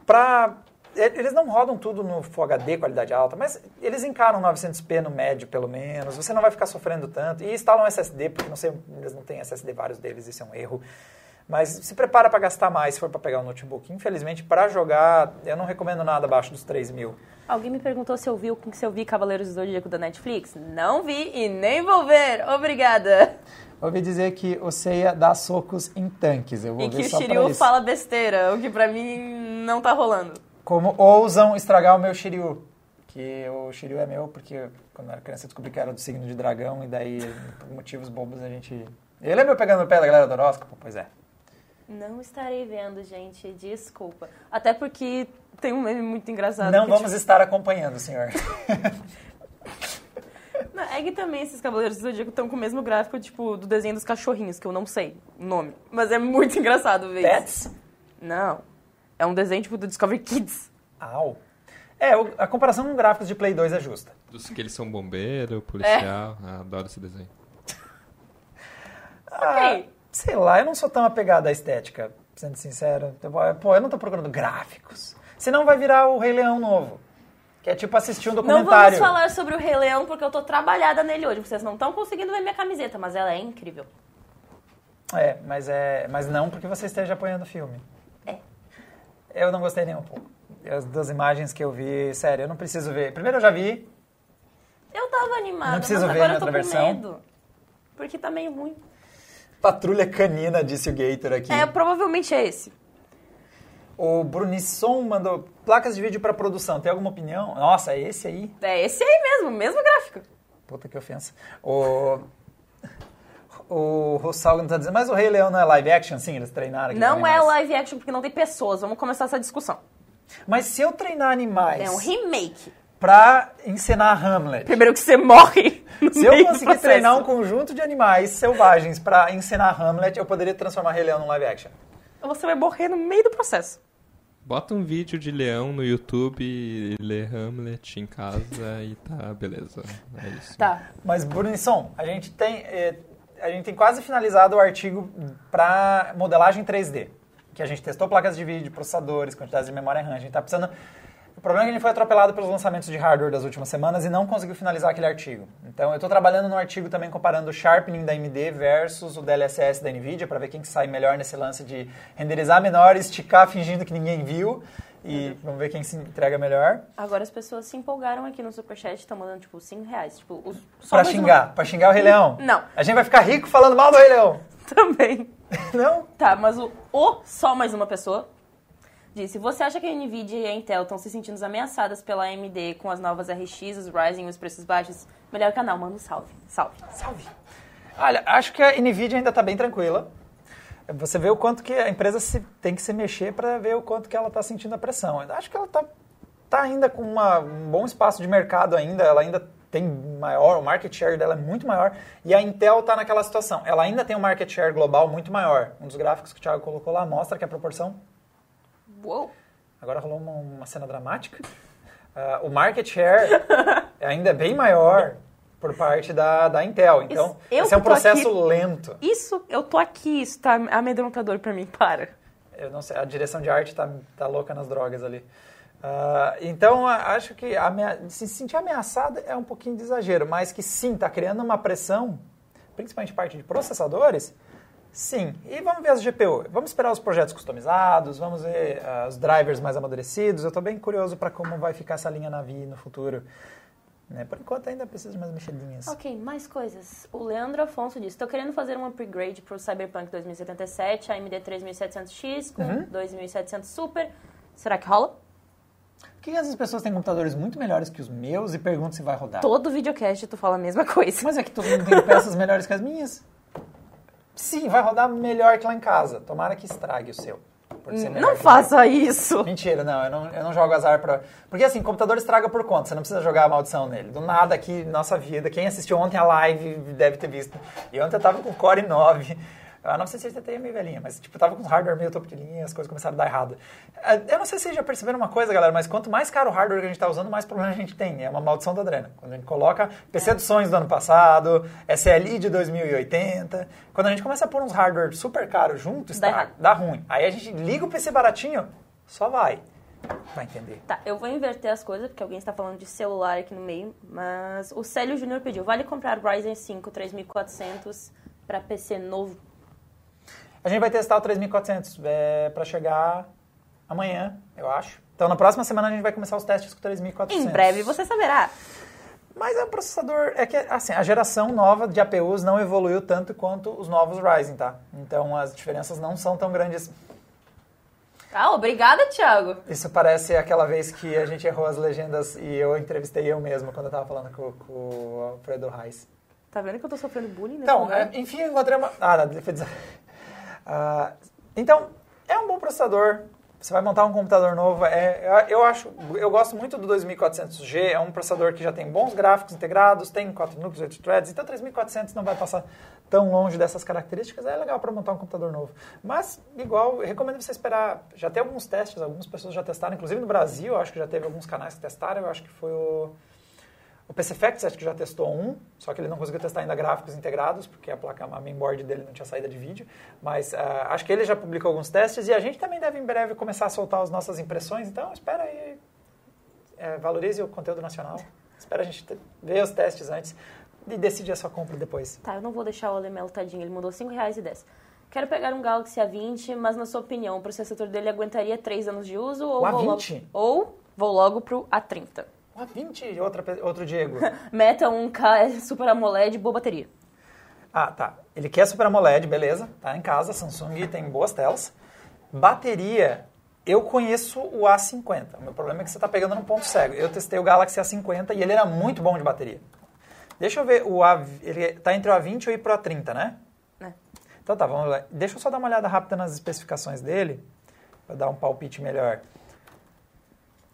Pra, eles não rodam tudo no Full HD, qualidade alta, mas eles encaram 900p no médio, pelo menos. Você não vai ficar sofrendo tanto. E instalam SSD, porque não sei, eles não têm SSD, vários deles, isso é um erro. Mas se prepara para gastar mais se for para pegar um notebook. Infelizmente, para jogar, eu não recomendo nada abaixo dos 3 mil. Alguém me perguntou se eu vi, se eu vi Cavaleiros do Zodíaco da Netflix. Não vi e nem vou ver. Obrigada. Ouvi dizer que o Seiya dá socos em tanques. Eu vou e ver que só o Shiryu fala besteira, o que pra mim não tá rolando. Como ousam estragar o meu Shiryu. Que o Shiryu é meu, porque quando eu era criança eu descobri que era do signo de dragão, e daí, por motivos bobos, a gente. Ele é meu pegando o pé da galera do horóscopo? Pois é. Não estarei vendo, gente. Desculpa. Até porque tem um meme muito engraçado. Não que, vamos tipo... estar acompanhando, senhor. Não, é que também esses Cavaleiros do Zodíaco estão com o mesmo gráfico, tipo, do desenho dos cachorrinhos, que eu não sei o nome. Mas é muito engraçado ver Pets? isso. Não. É um desenho, tipo, do Discovery Kids. Au. É, a comparação com gráficos de Play 2 é justa. Dos que eles são bombeiro, policial. É. Ah, adoro esse desenho. Ah, ok. Sei lá, eu não sou tão apegado à estética, sendo sincero. Pô, eu não tô procurando gráficos. Senão vai virar o Rei Leão novo. Que é tipo assistir um documentário. Não vamos falar sobre o Rei Leão porque eu tô trabalhada nele hoje. Vocês não estão conseguindo ver minha camiseta, mas ela é incrível. É, mas é, mas não porque você esteja apoiando o filme. É. Eu não gostei nem um pouco. As duas imagens que eu vi, sério, eu não preciso ver. Primeiro eu já vi. Eu tava animada, não preciso mas ver agora eu tô com medo. Porque tá meio ruim. Patrulha canina, disse o Gator aqui. É, provavelmente é esse. O Brunisson mandou placas de vídeo para produção. Tem alguma opinião? Nossa, é esse aí? É esse aí mesmo, mesmo gráfico. Puta que ofensa. O o Rossalgan tá dizendo, mas o Rei Leão não é live action? Sim, eles treinaram. Não é live action porque não tem pessoas. Vamos começar essa discussão. Mas se eu treinar animais... É um remake. Pra encenar Hamlet. Primeiro que você morre. Se eu conseguir treinar um conjunto de animais selvagens pra encenar Hamlet, eu poderia transformar Rei Leão num live action. Você vai morrer no meio do processo. Bota um vídeo de leão no YouTube e lê Hamlet em casa e tá, beleza. É isso. Tá. Mas, Brunisson, a gente tem... Eh, a gente tem quase finalizado o artigo para modelagem 3D. Que a gente testou placas de vídeo, processadores, quantidades de memória RAM. A gente está precisando... O problema é que gente foi atropelado pelos lançamentos de hardware das últimas semanas e não conseguiu finalizar aquele artigo. Então, eu estou trabalhando no artigo também comparando o sharpening da AMD versus o DLSS da NVIDIA para ver quem que sai melhor nesse lance de renderizar menor, esticar fingindo que ninguém viu e vamos ver quem se entrega melhor. Agora as pessoas se empolgaram aqui no Superchat, estão mandando, tipo, 5 reais. Tipo, os, só Pra xingar, uma- pra xingar o Rei Leão. Não. A gente vai ficar rico falando mal do Rei Leão. Também. Não? Tá, mas o, o só mais uma pessoa disse: Você acha que a Nvidia e a Intel estão se sentindo ameaçadas pela AMD com as novas RX, os Ryzen e os preços baixos? Melhor canal, manda um salve. Salve. Salve. Olha, acho que a NVIDIA ainda está bem tranquila. Você vê o quanto que a empresa se- tem que se mexer para ver o quanto que ela está sentindo a pressão. Acho que ela está tá ainda com uma- um bom espaço de mercado ainda, ela ainda tem maior, o market share dela é muito maior, e a Intel está naquela situação. Ela ainda tem um market share global muito maior. Um dos gráficos que o Thiago colocou lá mostra que a proporção Uou. Agora rolou uma, uma cena dramática. Ah, o market share ainda é bem maior por parte da, da Intel. Então, Isso- esse é um processo aqui- lento. Isso, eu tô aqui, isso tá amedrontador pra mim, para. Eu não sei, a direção de arte tá, tá louca nas drogas ali. Ah, então, acho que amea- se sentir ameaçada é um pouquinho de exagero, mas que sim, está criando uma pressão, principalmente parte de processadores, sim. E vamos ver as GPU. Vamos esperar os projetos customizados, vamos ver ah, os drivers mais amadurecidos. Eu estou bem curioso para como vai ficar essa linha Navi no futuro. Né? Por enquanto ainda precisa de umas mexidinhas. Ok, mais coisas. O Leandro Afonso disse: Tô querendo fazer um upgrade pro Cyberpunk 2077, AMD 3700X com Uhum. 2700 Super. Será que rola? Por que essas pessoas têm computadores muito melhores que os meus e perguntam se vai rodar? Todo videocast tu fala a mesma coisa. Mas é que todo mundo tem peças melhores que as minhas. Sim, vai rodar melhor que lá em casa. Tomara que estrague o seu. Não faça isso. Mentira, não eu, não, eu não jogo azar pra. Porque assim, computador estraga por conta, você não precisa jogar a maldição nele. Do nada aqui, nossa vida, quem assistiu ontem a live deve ter visto. E ontem eu tava com Core 9. A 980 é meio velhinha, mas tipo, tava com os hardware meio topo de linha, as coisas começaram a dar errado. Eh, Eu não sei se vocês já perceberam uma coisa, galera, mas quanto mais caro o hardware que a gente tá usando, mais problema a gente tem. É uma maldição da Adrena. Quando a gente coloca PC dos sonhos do ano passado, SLI de 2080, quando a gente começa a pôr uns hardware super caros juntos, Dá estraga, errado. dá ruim. Aí a gente liga o PC baratinho, só vai. Vai entender. Tá, eu vou inverter as coisas, porque alguém está falando de celular aqui no meio, mas o Célio Júnior pediu, vale comprar Ryzen 5 3400 para PC novo? A gente vai testar o 3400 é, para chegar amanhã, eu acho. Então, na próxima semana a gente vai começar os testes com o 3400. Em breve você saberá. Mas é um processador... É que, assim, a geração nova de APUs não evoluiu tanto quanto os novos Ryzen, tá? Então, as diferenças não são tão grandes. Ah, obrigada, Thiago. Isso parece aquela vez que a gente errou as legendas e eu entrevistei eu mesmo quando eu tava falando com, com o Alfredo Reis. Tá vendo que eu tô sofrendo bullying nesse Então, é, enfim, eu encontrei uma. Ah, Ah, então, é um bom processador. Você vai montar um computador novo. É, eu, acho, eu gosto muito do 2400G. É um processador que já tem bons gráficos integrados, tem 4 núcleos, 8 threads. Então, 3400 não vai passar tão longe dessas características. É legal para montar um computador novo. Mas, igual, recomendo você esperar. Já tem alguns testes, algumas pessoas já testaram, inclusive no Brasil. Acho que já teve alguns canais que testaram. Eu acho que foi o. O PC Facts acho que já testou um, só que ele não conseguiu testar ainda gráficos integrados, porque a placa, a mainboard dele não tinha saída de vídeo. Mas ah, acho que ele já publicou alguns testes e a gente também deve em breve começar a soltar as nossas impressões. Então, espera aí, é, valorize o conteúdo nacional. Espera a gente te- ver os testes antes e decide a sua compra depois. Tá, eu não vou deixar o Alemelo tadinho, ele mudou R$ 5,10. Quero pegar um Galaxy A20, mas na sua opinião, o processador dele aguentaria 3 anos de uso ou O vou logo, A20? ou vou logo pro A30? Ah, 20, outra, outro Diego. Meta 1K Super AMOLED, boa bateria. Ah, tá. Ele quer Super AMOLED, beleza. Tá em casa, Samsung tem boas telas. Bateria, eu conheço o A50. O meu problema é que você tá pegando num ponto cego. Eu testei o Galaxy A50 e ele era muito bom de bateria. Deixa eu ver, o A, ele tá entre o A20 e o pro A30, né? Né? Então tá, vamos lá. Deixa eu só dar uma olhada rápida nas especificações dele, para dar um palpite melhor.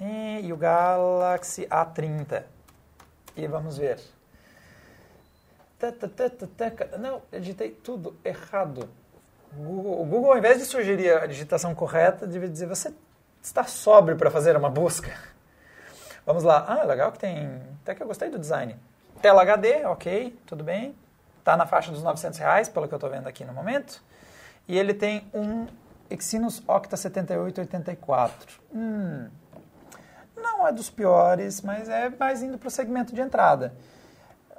E, o Galaxy A30. E vamos ver. Não, eu digitei tudo errado. O Google, o Google, ao invés de sugerir a digitação correta, devia dizer, você está sóbrio para fazer uma busca. Vamos lá. Ah, legal que tem... Até que eu gostei do design. Tela HD, ok, tudo bem. Está na faixa dos 900 reais, pelo que eu estou vendo aqui no momento. E ele tem um Exynos Octa 7884. Hum, não é dos piores, mas é mais indo para o segmento de entrada.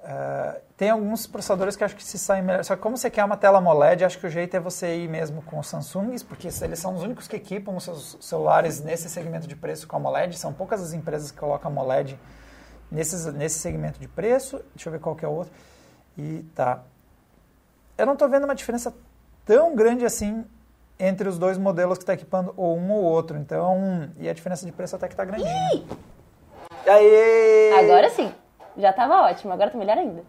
Ah, tem alguns processadores que acho que se saem melhor. Só que como você quer uma tela AMOLED, acho que o jeito é você ir mesmo com os Samsungs, porque eles são os únicos que equipam os seus celulares nesse segmento de preço com AMOLED. São poucas as empresas que colocam AMOLED nesses, nesse segmento de preço. Deixa eu ver qual que é o outro. E tá. Eu não estou vendo uma diferença tão grande assim entre os dois modelos que está equipando ou um ou outro. Então, e a diferença de preço até que está grandinha. Aê! Agora sim. Já tava ótimo, agora tá melhor ainda.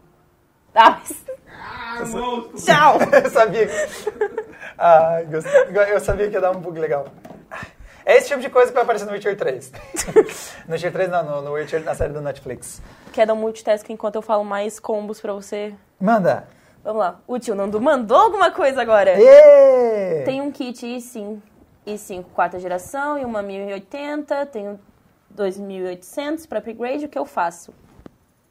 Tá, mas... Tchau! eu sabia. que- Ai, gostei. Eu sabia que ia dar um bug legal. É esse tipo de coisa que vai aparecer no Witcher 3. no Witcher 3 não, no, no Witcher na série do Netflix. Quer dar um multitask enquanto eu falo mais combos pra você? Manda. Vamos lá. O tio Nando mandou alguma coisa agora. Ê! Tem um kit i5, i5 quarta geração e uma 1080, tenho 2800 para upgrade, o que eu faço?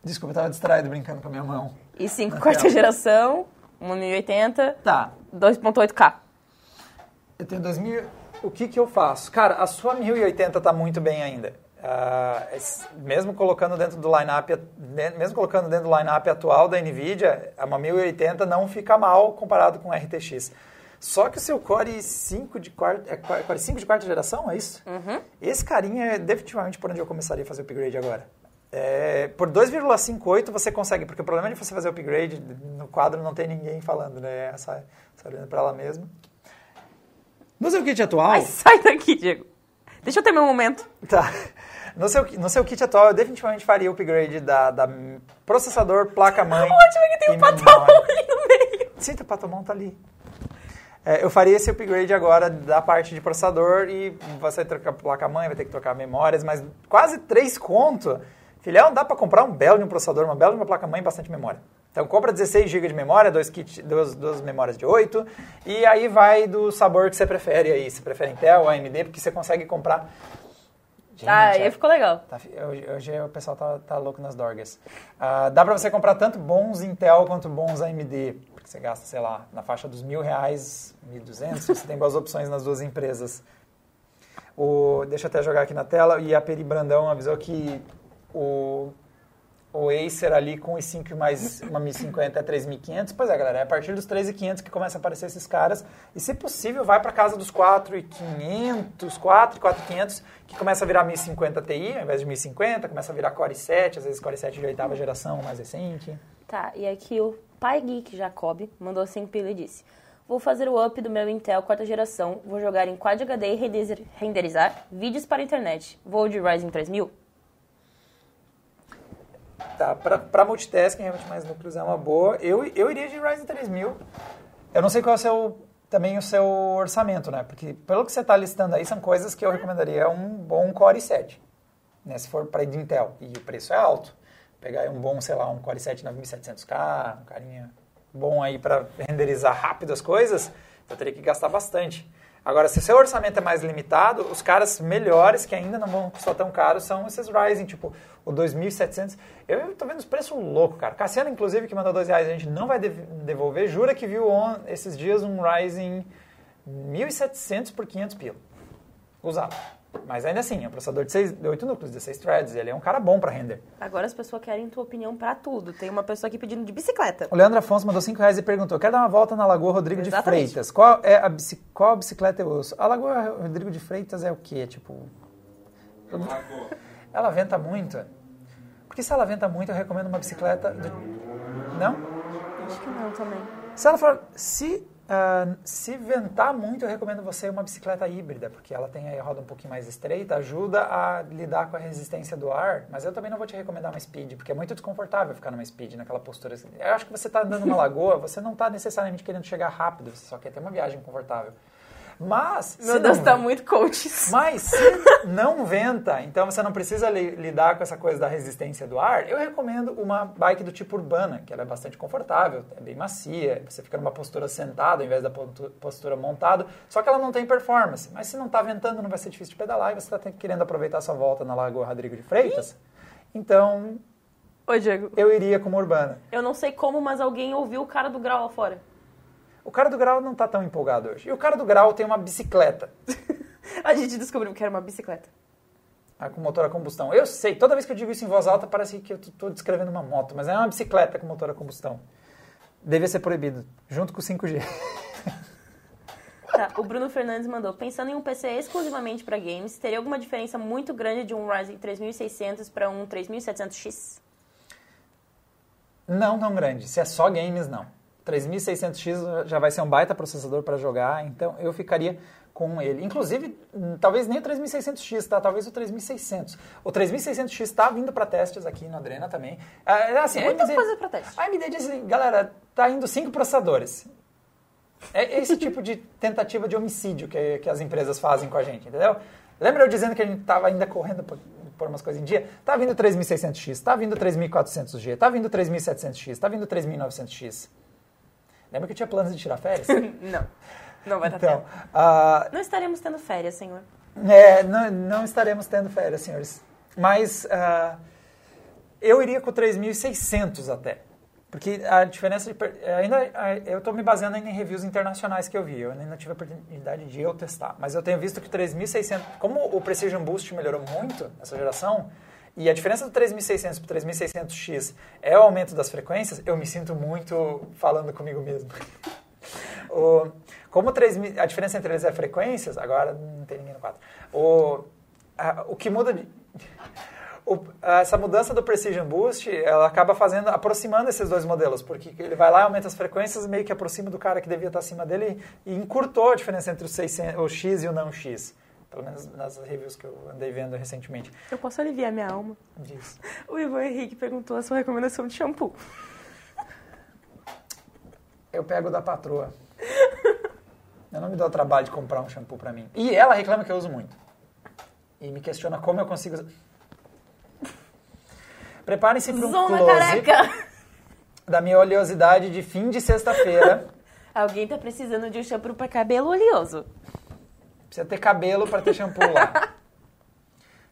Desculpa, eu tava distraído brincando com a minha mão. i5 quarta geração, uma 1080, Tá. 2.8K. Eu tenho 2000. O que que eu faço? Cara, a sua 1080 tá muito bem ainda. Ah, es- mesmo colocando dentro do lineup, ne- mesmo colocando dentro do lineup atual da Nvidia, a uma 1080 não fica mal comparado com o RTX. Só que o seu Core 5 de quarta, é Core Core 5 de quarta geração, é isso? Esse carinha é definitivamente por onde eu começaria a fazer o upgrade agora. É, por 2,58 você consegue, porque o problema de você fazer o upgrade no quadro não tem ninguém falando, né? Só, só olhando pra lá mesmo. No seu kit atual. Ai, sai daqui, Diego. Deixa eu ter meu momento. Tá. No seu, no seu kit atual, eu definitivamente faria o upgrade da, da processador, placa-mãe. Ótimo que tem um patamão ali no meio. Sim, o patamão tá ali. É, eu faria esse upgrade agora da parte de processador e você trocar placa-mãe, vai ter que trocar memórias, mas quase 3 conto. Filhão, dá para comprar um belo de um processador, uma bela de uma placa-mãe e bastante memória. Então compra 16 GB de memória, dois kits, duas, duas memórias de 8, e aí vai do sabor que você prefere aí. Se prefere Intel ou AMD, porque você consegue comprar. Gente, ah, é- aí ficou legal. Tá, hoje, hoje o pessoal tá, tá louco nas dorgas. Ah, dá para você comprar tanto bons Intel quanto bons AMD, porque você gasta, sei lá, na faixa dos mil reais, mil duzentos, você tem boas opções nas duas empresas. O, deixa eu até jogar aqui na tela, e a Peri Brandão avisou que o, o Acer ali com os 5 mais uma 1050 é 3.500. Pois é, galera, é a partir dos 3.500 que começa a aparecer esses caras. E se possível, vai para casa dos 4.500, 4, 4.500, que começa a virar 1050 Ti, ao invés de 1050, começa a virar Core 7, às vezes Core 7 de oitava geração, mais recente. Tá, e aqui o pai geek Jacob mandou 5 pila e disse: Vou fazer o up do meu Intel quarta geração, vou jogar em Quad HD e renderizar- renderizar vídeos para a internet. Vou de Ryzen 3000? Tá, para multitasking, realmente mais núcleos é uma boa. Eu, eu iria de Ryzen 3000. Eu não sei qual é o seu, também o seu orçamento, né? Porque pelo que você está listando aí, são coisas que eu recomendaria um bom Core i7, né? Se for para de Intel. E o preço é alto. Pegar aí um bom, sei lá, um Core i7 9700K, um carinha bom aí para renderizar rápido as coisas, eu teria que gastar bastante. Agora, se seu orçamento é mais limitado, os caras melhores, que ainda não vão custar tão caro, são esses Ryzen, tipo o 2700. Eu tô vendo os preços loucos, cara. Cassiano, inclusive, que mandou dois reais, a gente não vai dev- devolver, jura que viu on, esses dias um Ryzen 1700 por 500 pila. Usado. Mas ainda assim, é um processador de, seis, de 8 núcleos, 16 threads, ele é um cara bom para render. Agora as pessoas querem tua opinião pra tudo. Tem uma pessoa aqui pedindo de bicicleta. O Leandro Afonso mandou 5 reais e perguntou: quero dar uma volta na Lagoa Rodrigo de Exatamente. Freitas. Qual é a, qual bicicleta eu uso? A Lagoa Rodrigo de Freitas é o quê? Tipo. Ela venta muito? Porque se ela venta muito, eu recomendo uma bicicleta. do- Não? Acho que não também. Se ela for. Se, ah, se ventar muito, eu recomendo você uma bicicleta híbrida, porque ela tem a roda um pouquinho mais estreita, ajuda a lidar com a resistência do ar. Mas eu também não vou te recomendar uma speed, porque é muito desconfortável ficar numa speed, naquela postura. assim. Eu acho que você está andando numa lagoa, você não está necessariamente querendo chegar rápido, você só quer ter uma viagem confortável. Mas. Meu Deus, não- tá muito coaches. mas se não venta, então você não precisa li- lidar com essa coisa da resistência do ar, eu recomendo uma bike do tipo urbana, que ela é bastante confortável, é bem macia, você fica numa postura sentada ao invés da postura montado, só que ela não tem performance. Mas se não está ventando, não vai ser difícil de pedalar e você está querendo aproveitar sua volta na Lagoa Rodrigo de Freitas. Então, Oi, Diego. eu iria com uma urbana. Eu não sei como, mas alguém ouviu o cara do grau lá fora. O cara do grau não está tão empolgado hoje. E o cara do grau tem uma bicicleta. A gente descobriu que era uma bicicleta. Ah, com motor a combustão. Eu sei, toda vez que eu digo isso em voz alta parece que eu estou descrevendo uma moto, mas é uma bicicleta com motor a combustão. Devia ser proibido, junto com o 5G. Tá, o Bruno Fernandes mandou. Pensando em um PC exclusivamente para games, teria alguma diferença muito grande de um Ryzen 3600 para um 3700X? Não tão grande, se é só games, não. 3600X já vai ser um baita processador para jogar, então eu ficaria com ele. Inclusive, hum, talvez nem o 3600X, tá? Talvez o 3600. O 3600X está vindo para testes aqui no Adrena também. Ah, é assim, AMD coisas para teste. A AMD disse, galera, tá indo cinco processadores. É esse tipo de tentativa de homicídio que, que as empresas fazem com a gente, entendeu? Lembra eu dizendo que a gente estava ainda correndo por, por umas coisas em dia? Tá vindo 3600X, tá vindo 3400G, tá vindo 3700X, tá vindo 3900X. Lembra que eu tinha planos de tirar férias? não. Não vai dar Então, tempo. ah, Não estaremos tendo férias, senhor. é, não, não estaremos tendo férias, senhores. Mas ah, eu iria com 3.600 até. Porque a diferença de... Ainda, eu estou me baseando ainda em reviews internacionais que eu vi. Eu ainda não tive a oportunidade de eu testar. Mas eu tenho visto que 3.600... Como o Precision Boost melhorou muito nessa geração, e a diferença do 3600 para o 3600X é o aumento das frequências, eu me sinto muito falando comigo mesmo. O, como 3000 a diferença entre eles é frequências, agora não tem ninguém no quadro. O, a- o que muda de, o- essa mudança do Precision Boost, ela acaba fazendo, aproximando esses dois modelos, porque ele vai lá, aumenta as frequências, meio que aproxima do cara que devia estar acima dele e encurtou a diferença entre o, 600, o X e o não X. Pelo menos nas reviews que eu andei vendo recentemente. Eu posso aliviar minha alma. Diz. O Ivan Henrique perguntou a sua recomendação de shampoo. Eu pego da patroa. Eu não me dou o trabalho de comprar um shampoo pra mim. E ela reclama que eu uso muito. E me questiona como eu consigo... usar. Preparem-se para um Zona close careca! da minha oleosidade de fim de sexta-feira. Alguém tá precisando de um shampoo pra cabelo oleoso. Precisa ter cabelo para ter shampoo lá.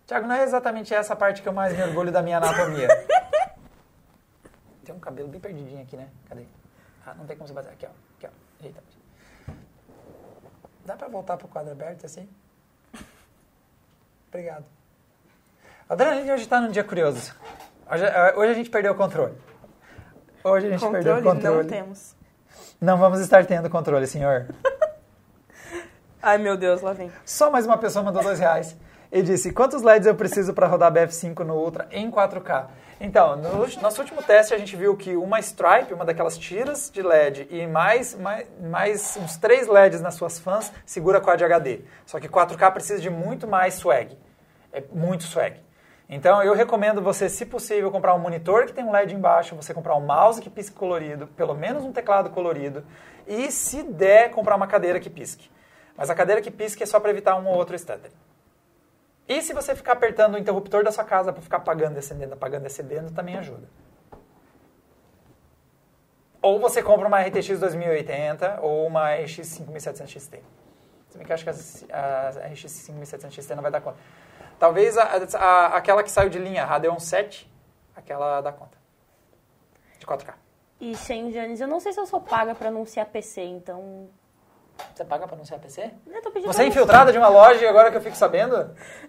Tiago, não é exatamente essa parte que eu mais me orgulho da minha anatomia. Tem um cabelo bem perdidinho aqui, né? Cadê? Ah, não tem como você bater. Aqui, ó. Aqui, ó. Eita. Dá pra voltar pro quadro aberto assim? Obrigado. A Adrenaline hoje tá num dia curioso. Hoje, eh, hoje a gente perdeu o controle. Hoje a gente perdeu o controle. não temos. Não vamos estar tendo controle, senhor. Ai, meu Deus, lá vem. Só mais uma pessoa mandou dois reais e disse: Quantos LEDs eu preciso para rodar BF5 no Ultra em 4K? Então, no nosso último teste a gente viu que uma stripe, uma daquelas tiras de LED e mais, mais, mais uns três LEDs nas suas fãs segura Quad HD. Só que 4K precisa de muito mais swag. É muito swag. Então eu recomendo você, se possível, comprar um monitor que tem um LED embaixo, você comprar um mouse que pisque colorido, pelo menos um teclado colorido, e se der, comprar uma cadeira que pisque. Mas a cadeira que pisque é só para evitar um ou outro stuttering. E se você ficar apertando o interruptor da sua casa para ficar apagando, acendendo, apagando, acendendo, também ajuda. Ou você compra uma RTX 2080 ou uma RX 5700 XT. Se bem que eu acho que a, RX 5700 XT não vai dar conta. Talvez a, a, aquela que saiu de linha, a Radeon 7, aquela dá conta. De 4K. E, Shane Janes, eu não sei se eu sou paga pra anunciar PC, então... Você paga para anunciar PC? Eu tô pedindo Você é pra infiltrada de uma loja agora que eu fico sabendo?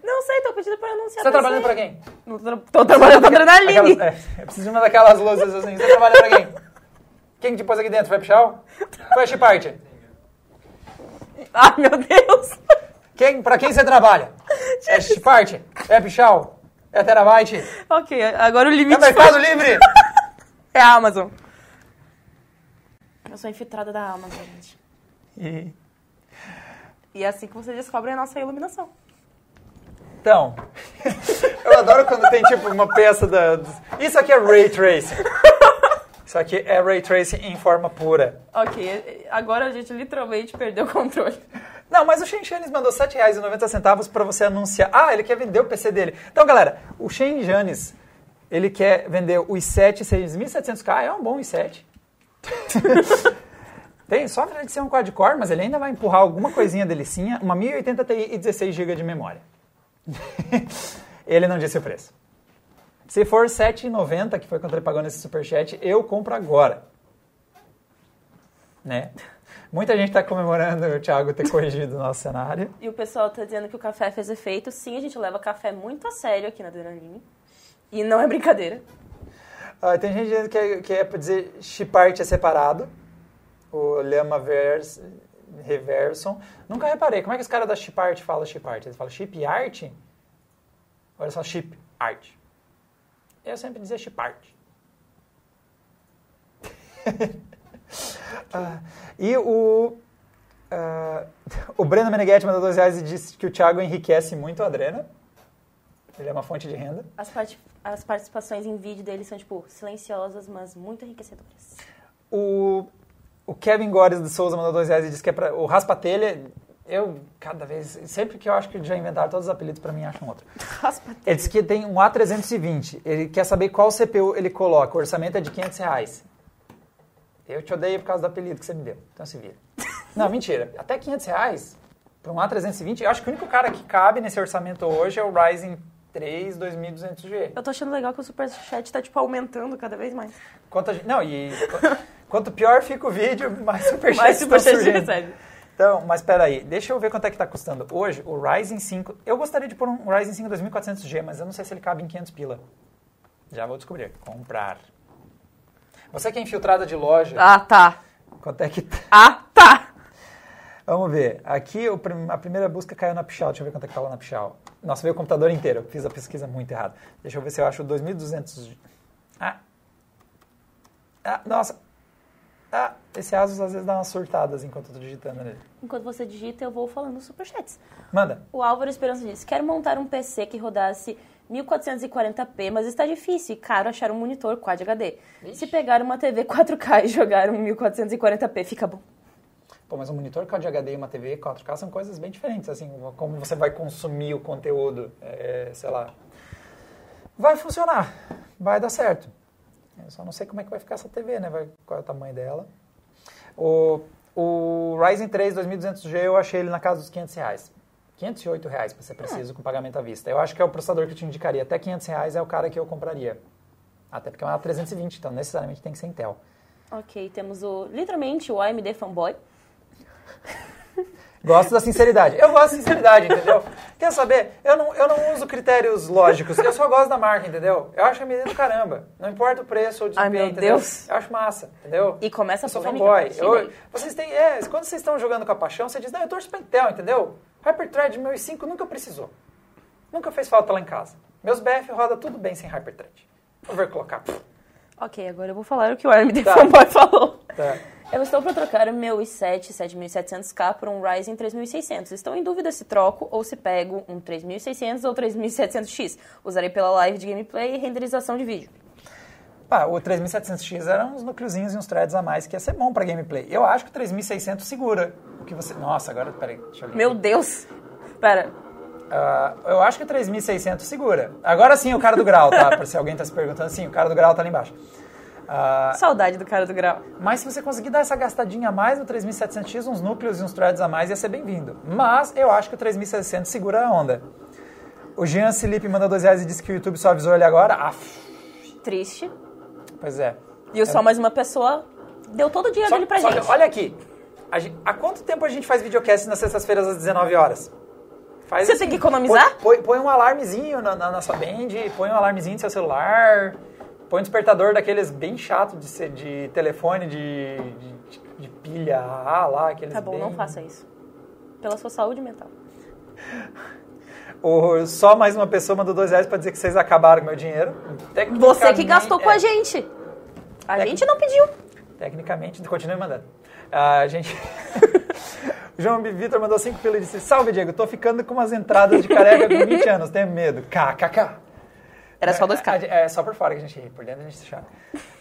Não sei, tô pedindo pra anunciar Você tá PC. trabalhando para quem? Não tô, tô trabalhando pra Adrenaline. Aquelas, é, eu preciso de uma daquelas luzes assim. Você trabalha para quem? Quem te pôs aqui dentro? Foi a Pichal? Foi a Chiparte? Ai, meu Deus. Quem, pra quem você trabalha? É Chiparte? É a Pichal? É a Terabyte? ok, agora o É limite o Mercado Livre? é a Amazon. Eu sou infiltrada da Amazon, gente. E- E é assim que você descobre a nossa iluminação. Então, eu adoro quando tem tipo uma peça da... Isso aqui é Ray Tracing. Isso aqui é Ray Tracing em forma pura. Ok, agora a gente literalmente perdeu o controle. Não, mas o Shen Janes mandou R$ 7,90 para você anunciar. Ah, ele quer vender o PC dele. Então, galera, o Shen Janes, ele quer vender o i7 6700K, é um bom i7. Tem só de ser um quad-core, mas ele ainda vai empurrar alguma coisinha delicinha, uma 1080 Ti e 16 GB de memória. ele não disse o preço. Se for R$ 7,90, que foi quanto ele pagou nesse superchat, eu compro agora. Né? Muita gente está comemorando o Thiago ter corrigido o nosso cenário. E o pessoal tá dizendo que o café fez efeito. Sim, a gente leva café muito a sério aqui na Adrenaline. E não é brincadeira. Ah, tem gente dizendo que é, que é para dizer chipart é separado. O Lama vers, Reverson. Nunca reparei. Como é que os caras da chipart falam chipart? Eles falam chip art? Ou é só chip art? Eu sempre dizia chipart. Ah, e o, ah, o Breno Meneghetti mandou dois reais e disse que o Thiago enriquece muito a Adrena. Ele é uma fonte de renda. As, parti- as participações em vídeo dele são, tipo, silenciosas, mas muito enriquecedoras. O, o Kevin Gores de Souza mandou dois reais e disse que é pra, o Raspatelha. Eu, cada vez, sempre que eu acho que já inventaram todos os apelidos, pra mim acham outro. Raspa Ele disse que tem um A320. Ele quer saber qual CPU ele coloca. O orçamento é de 500 reais. Eu te odeio por causa do apelido que você me deu. Então se vira. Não, mentira. Até 500 reais para um A320. Eu acho que o único cara que cabe nesse orçamento hoje é o Ryzen 3 2200G. Eu tô achando legal que o Superchat tá, tipo, aumentando cada vez mais. Quanto gente- não, e quanto pior fica o vídeo, mais superchats Mais Superchat surgindo. recebe. Então, mas peraí, deixa eu ver quanto é que tá custando. Hoje, o Ryzen 5, eu gostaria de pôr um Ryzen 5 2400G, mas eu não sei se ele cabe em 500 pila. Já vou descobrir. Comprar. Você que é infiltrada de loja, Ah, tá. quanto é que tá? Ah, tá. Vamos ver. Aqui a primeira busca caiu na Pichal. Deixa eu ver quanto é que tá lá na Pichal. Nossa, veio o computador inteiro. Eu fiz a pesquisa muito errada. Deixa eu ver se eu acho o 2200. Ah. Ah, nossa. Ah, esse Asus às vezes dá umas surtadas enquanto eu tô digitando nele. Enquanto você digita, eu vou falando superchats. Manda. O Álvaro Esperança diz: Quero montar um PC que rodasse 1440p, mas está difícil e caro achar um monitor Quad HD. Se pegar uma TV 4K e jogar um 1440p, fica bom. Pô, mas um monitor Quad HD e uma TV 4K são coisas bem diferentes, assim, como você vai consumir o conteúdo, é, sei lá. Vai funcionar, vai dar certo. Eu só não sei como é que vai ficar essa TV, né? Vai, qual é o tamanho dela. O, o Ryzen 3 2200G eu achei ele na casa dos 500 reais. 508 reais, para ser preciso, com pagamento à vista. Eu acho que é o processador que eu te indicaria. Até 500 reais é o cara que eu compraria. Até porque é uma 320, então necessariamente tem que ser Intel. Ok, temos o literalmente o AMD fanboy. Gosto da sinceridade. Eu gosto da sinceridade, entendeu? Quer saber? Eu não, eu não uso critérios lógicos. Eu só gosto da marca, entendeu? Eu acho a medida do caramba. Não importa o preço ou o Ai, desempenho, meu entendeu? Deus. Eu acho massa, entendeu? E começa a Eu sou fanboy. Eu- vocês têm, é, quando vocês estão jogando com a paixão, você diz, não, eu torço pra Intel, entendeu? Hyperthread meu i5 nunca precisou. Nunca fez falta lá em casa. Meus BF roda tudo bem sem Hyperthread. Overclockar. pff, Ok, agora eu vou falar o que o AMD Tá. fanboy falou. Tá. Eu estou para trocar o meu i7 7700K por um Ryzen 3600. Estou em dúvida se troco ou se pego um 3600 ou 3700X. Usarei pela live de gameplay e renderização de vídeo. Pá, o 3700X era uns núcleozinhos e uns threads a mais que ia ser bom pra gameplay. Eu acho que o 3600 segura. O que você... Nossa, agora, peraí, deixa eu ler. Meu Deus! Pera, Ah, eu acho que o 3600 segura. Agora sim, o cara do grau, tá? Por se alguém tá se perguntando, sim, o cara do grau tá ali embaixo. Ah, saudade do cara do grau. mas se você conseguir dar essa gastadinha a mais no 3700X, uns núcleos e uns threads a mais, ia ser bem-vindo. Mas eu acho que o 3600 segura a onda. O Jean Felipe mandou dois reais e disse que o YouTube só avisou ele agora. Aff, Triste. pois é. E só mais uma pessoa deu todo o dinheiro dele pra só gente. que, olha aqui. A gen- há quanto tempo a gente faz videocast nas sextas-feiras às 19 horas? Faz Você tem que economizar? Põe, põe- põe um alarmezinho na, na, na sua band, põe um alarmezinho no seu celular, põe um despertador daqueles bem chato de, ser, de telefone, de, de, de pilha A lá, aqueles Tá bom, bem- não faça isso. Pela sua saúde mental. O, só mais uma pessoa mandou dois reais pra dizer que vocês acabaram com meu dinheiro. Você que gastou com é, a gente. A Tec- gente não pediu. Tecnicamente, continue mandando. A gente. O João. Vitor mandou 5 pila e disse: Salve, Diego, tô ficando com umas entradas de careca com 20 anos, tenho medo. KKK. Era só dois caras. É, só por fora que a gente ri, por dentro a gente se chora.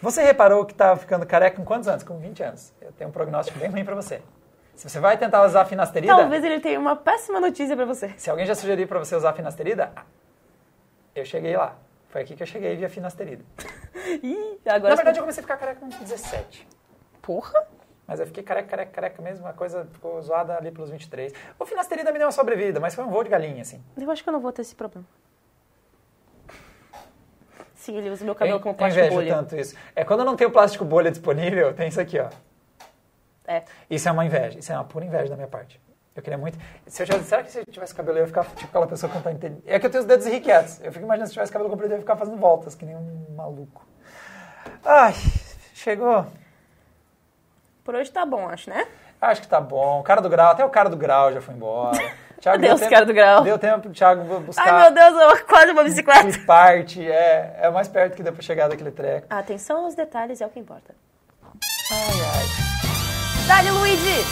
Você reparou que tá ficando careca com quantos anos? Com 20 anos. Eu tenho um prognóstico bem ruim pra você. Se você vai tentar usar a finasterida, Talvez ele tenha uma péssima notícia pra você. se alguém já sugeriu pra você usar a finasterida, eu cheguei lá. Foi aqui que eu cheguei via finasterida. Ih, agora. Na verdade, eu comecei a ficar careca com 17. Porra! Mas eu fiquei careca, careca, careca mesmo, a coisa ficou zoada ali pelos 23. O finasterida me deu uma sobrevida, mas foi um voo de galinha, assim. Eu acho que eu não vou ter esse problema. Usa meu cabelo Eu- como plástico bolha. tanto isso. É quando eu não tenho plástico bolha disponível, tem isso aqui, ó. É. Isso é uma inveja, isso é uma pura inveja da minha parte. Eu queria muito. Se eu tivesse, será que se eu tivesse cabelo eu ia ficar tipo aquela pessoa que não tá entendendo? É que eu tenho os dedos irrequietos. Eu fico imaginando se eu tivesse cabelo comprido eu ia ficar fazendo voltas, que nem um maluco. Ai, chegou. Por hoje tá bom, acho, né? Acho que tá bom. O cara do grau, até o cara do grau já foi embora. Thiago, deu Adeus, tempo- cara do grau. Deu tempo pro Thiago buscar. Ai, meu Deus, eu quase uma bicicleta. Que parte, é, é o mais perto que deu pra chegar daquele treco. Atenção aos detalhes, é o que importa. Ai, ai. Dali, Luigi!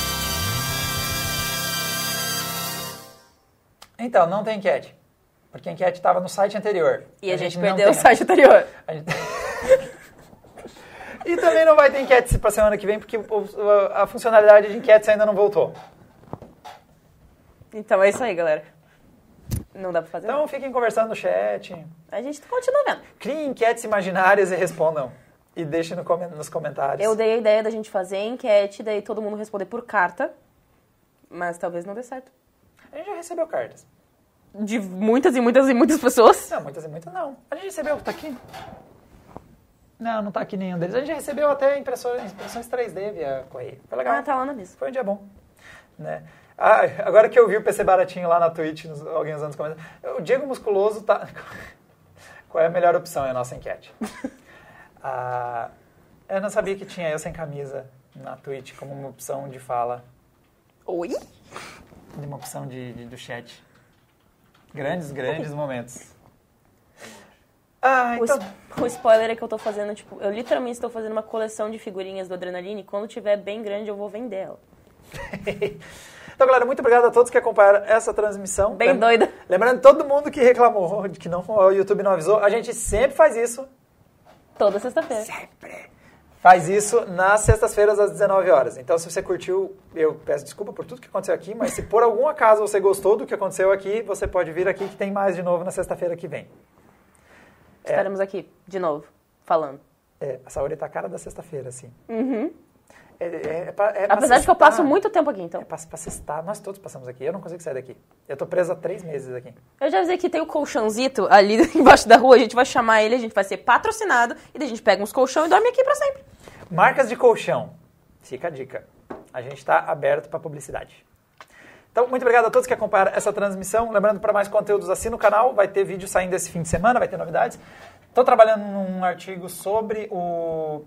Então, não tem enquete. Porque a enquete estava no site anterior. E a, gente, não perdeu o site anterior. A gente- e também não vai ter enquete para semana que vem, porque a funcionalidade de enquetes ainda não voltou. Então é isso aí, galera. Não dá pra fazer Então nada. fiquem conversando no chat, A gente continua vendo. criem enquetes imaginárias e respondam. E deixem no nos comentários. Eu dei a ideia da gente fazer enquete, daí todo mundo responder por carta. Mas talvez não dê certo. A gente já recebeu cartas. De muitas e muitas e muitas pessoas. Não, muitas e muitas não. A gente recebeu, tá aqui? Não, não tá aqui nenhum deles. A gente recebeu até impressões, impressões 3D via correio. Foi legal. Ah, tá lá na mesa. Foi um dia bom. Né? Ah, agora que eu vi o PC baratinho lá na Twitch, nos, alguém usando os comentários. O Diego Musculoso tá. Qual é a melhor opção? É a nossa enquete. Ah, eu não sabia que tinha eu sem camisa na Twitch como uma opção de fala, Oi? de uma opção de, de- do chat. Grandes, grandes momentos. Ah, O, então. es- o spoiler é que eu tô fazendo, tipo, eu literalmente estou fazendo uma coleção de figurinhas do Adrenaline e quando tiver bem grande eu vou vender ela. Então, galera, muito obrigado a todos que acompanharam essa transmissão. Bem Lem- doida. Lembrando todo mundo que reclamou de que não, o YouTube não avisou, a gente sempre faz isso. Toda sexta-feira. Sempre faz isso nas sextas-feiras às 19 horas. Então, se você curtiu, eu peço desculpa por tudo que aconteceu aqui, mas se por algum acaso você gostou do que aconteceu aqui, você pode vir aqui que tem mais de novo na sexta-feira que vem. Estaremos aqui, de novo, falando. É, a Saori tá a cara da sexta-feira, assim. Uhum. É, é, é é Apesar de que eu passo muito tempo aqui, então. É pra, pra sextar. Nós todos passamos aqui. Eu não consigo sair daqui. Eu tô preso há três meses aqui. Eu já avisei que tem o colchãozito ali embaixo da rua, a gente vai chamar ele, a gente vai ser patrocinado, e daí a gente pega uns colchão e dorme aqui pra sempre. Marcas de colchão. Fica a dica. A gente está aberto para publicidade. Então, muito obrigado a todos que acompanharam essa transmissão. Lembrando, para mais conteúdos, assina o canal. Vai ter vídeo saindo esse fim de semana, vai ter novidades. Estou trabalhando num artigo sobre o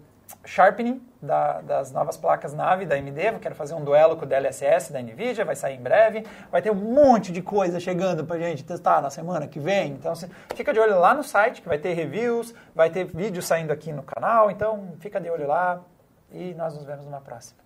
sharpening da- das novas placas nave da AMD. Eu quero fazer um duelo com o DLSS da NVIDIA, vai sair em breve. Vai ter um monte de coisa chegando para gente testar na semana que vem. Então, fica de olho lá no site, que vai ter reviews, vai ter vídeo saindo aqui no canal. Então, fica de olho lá e nós nos vemos numa próxima.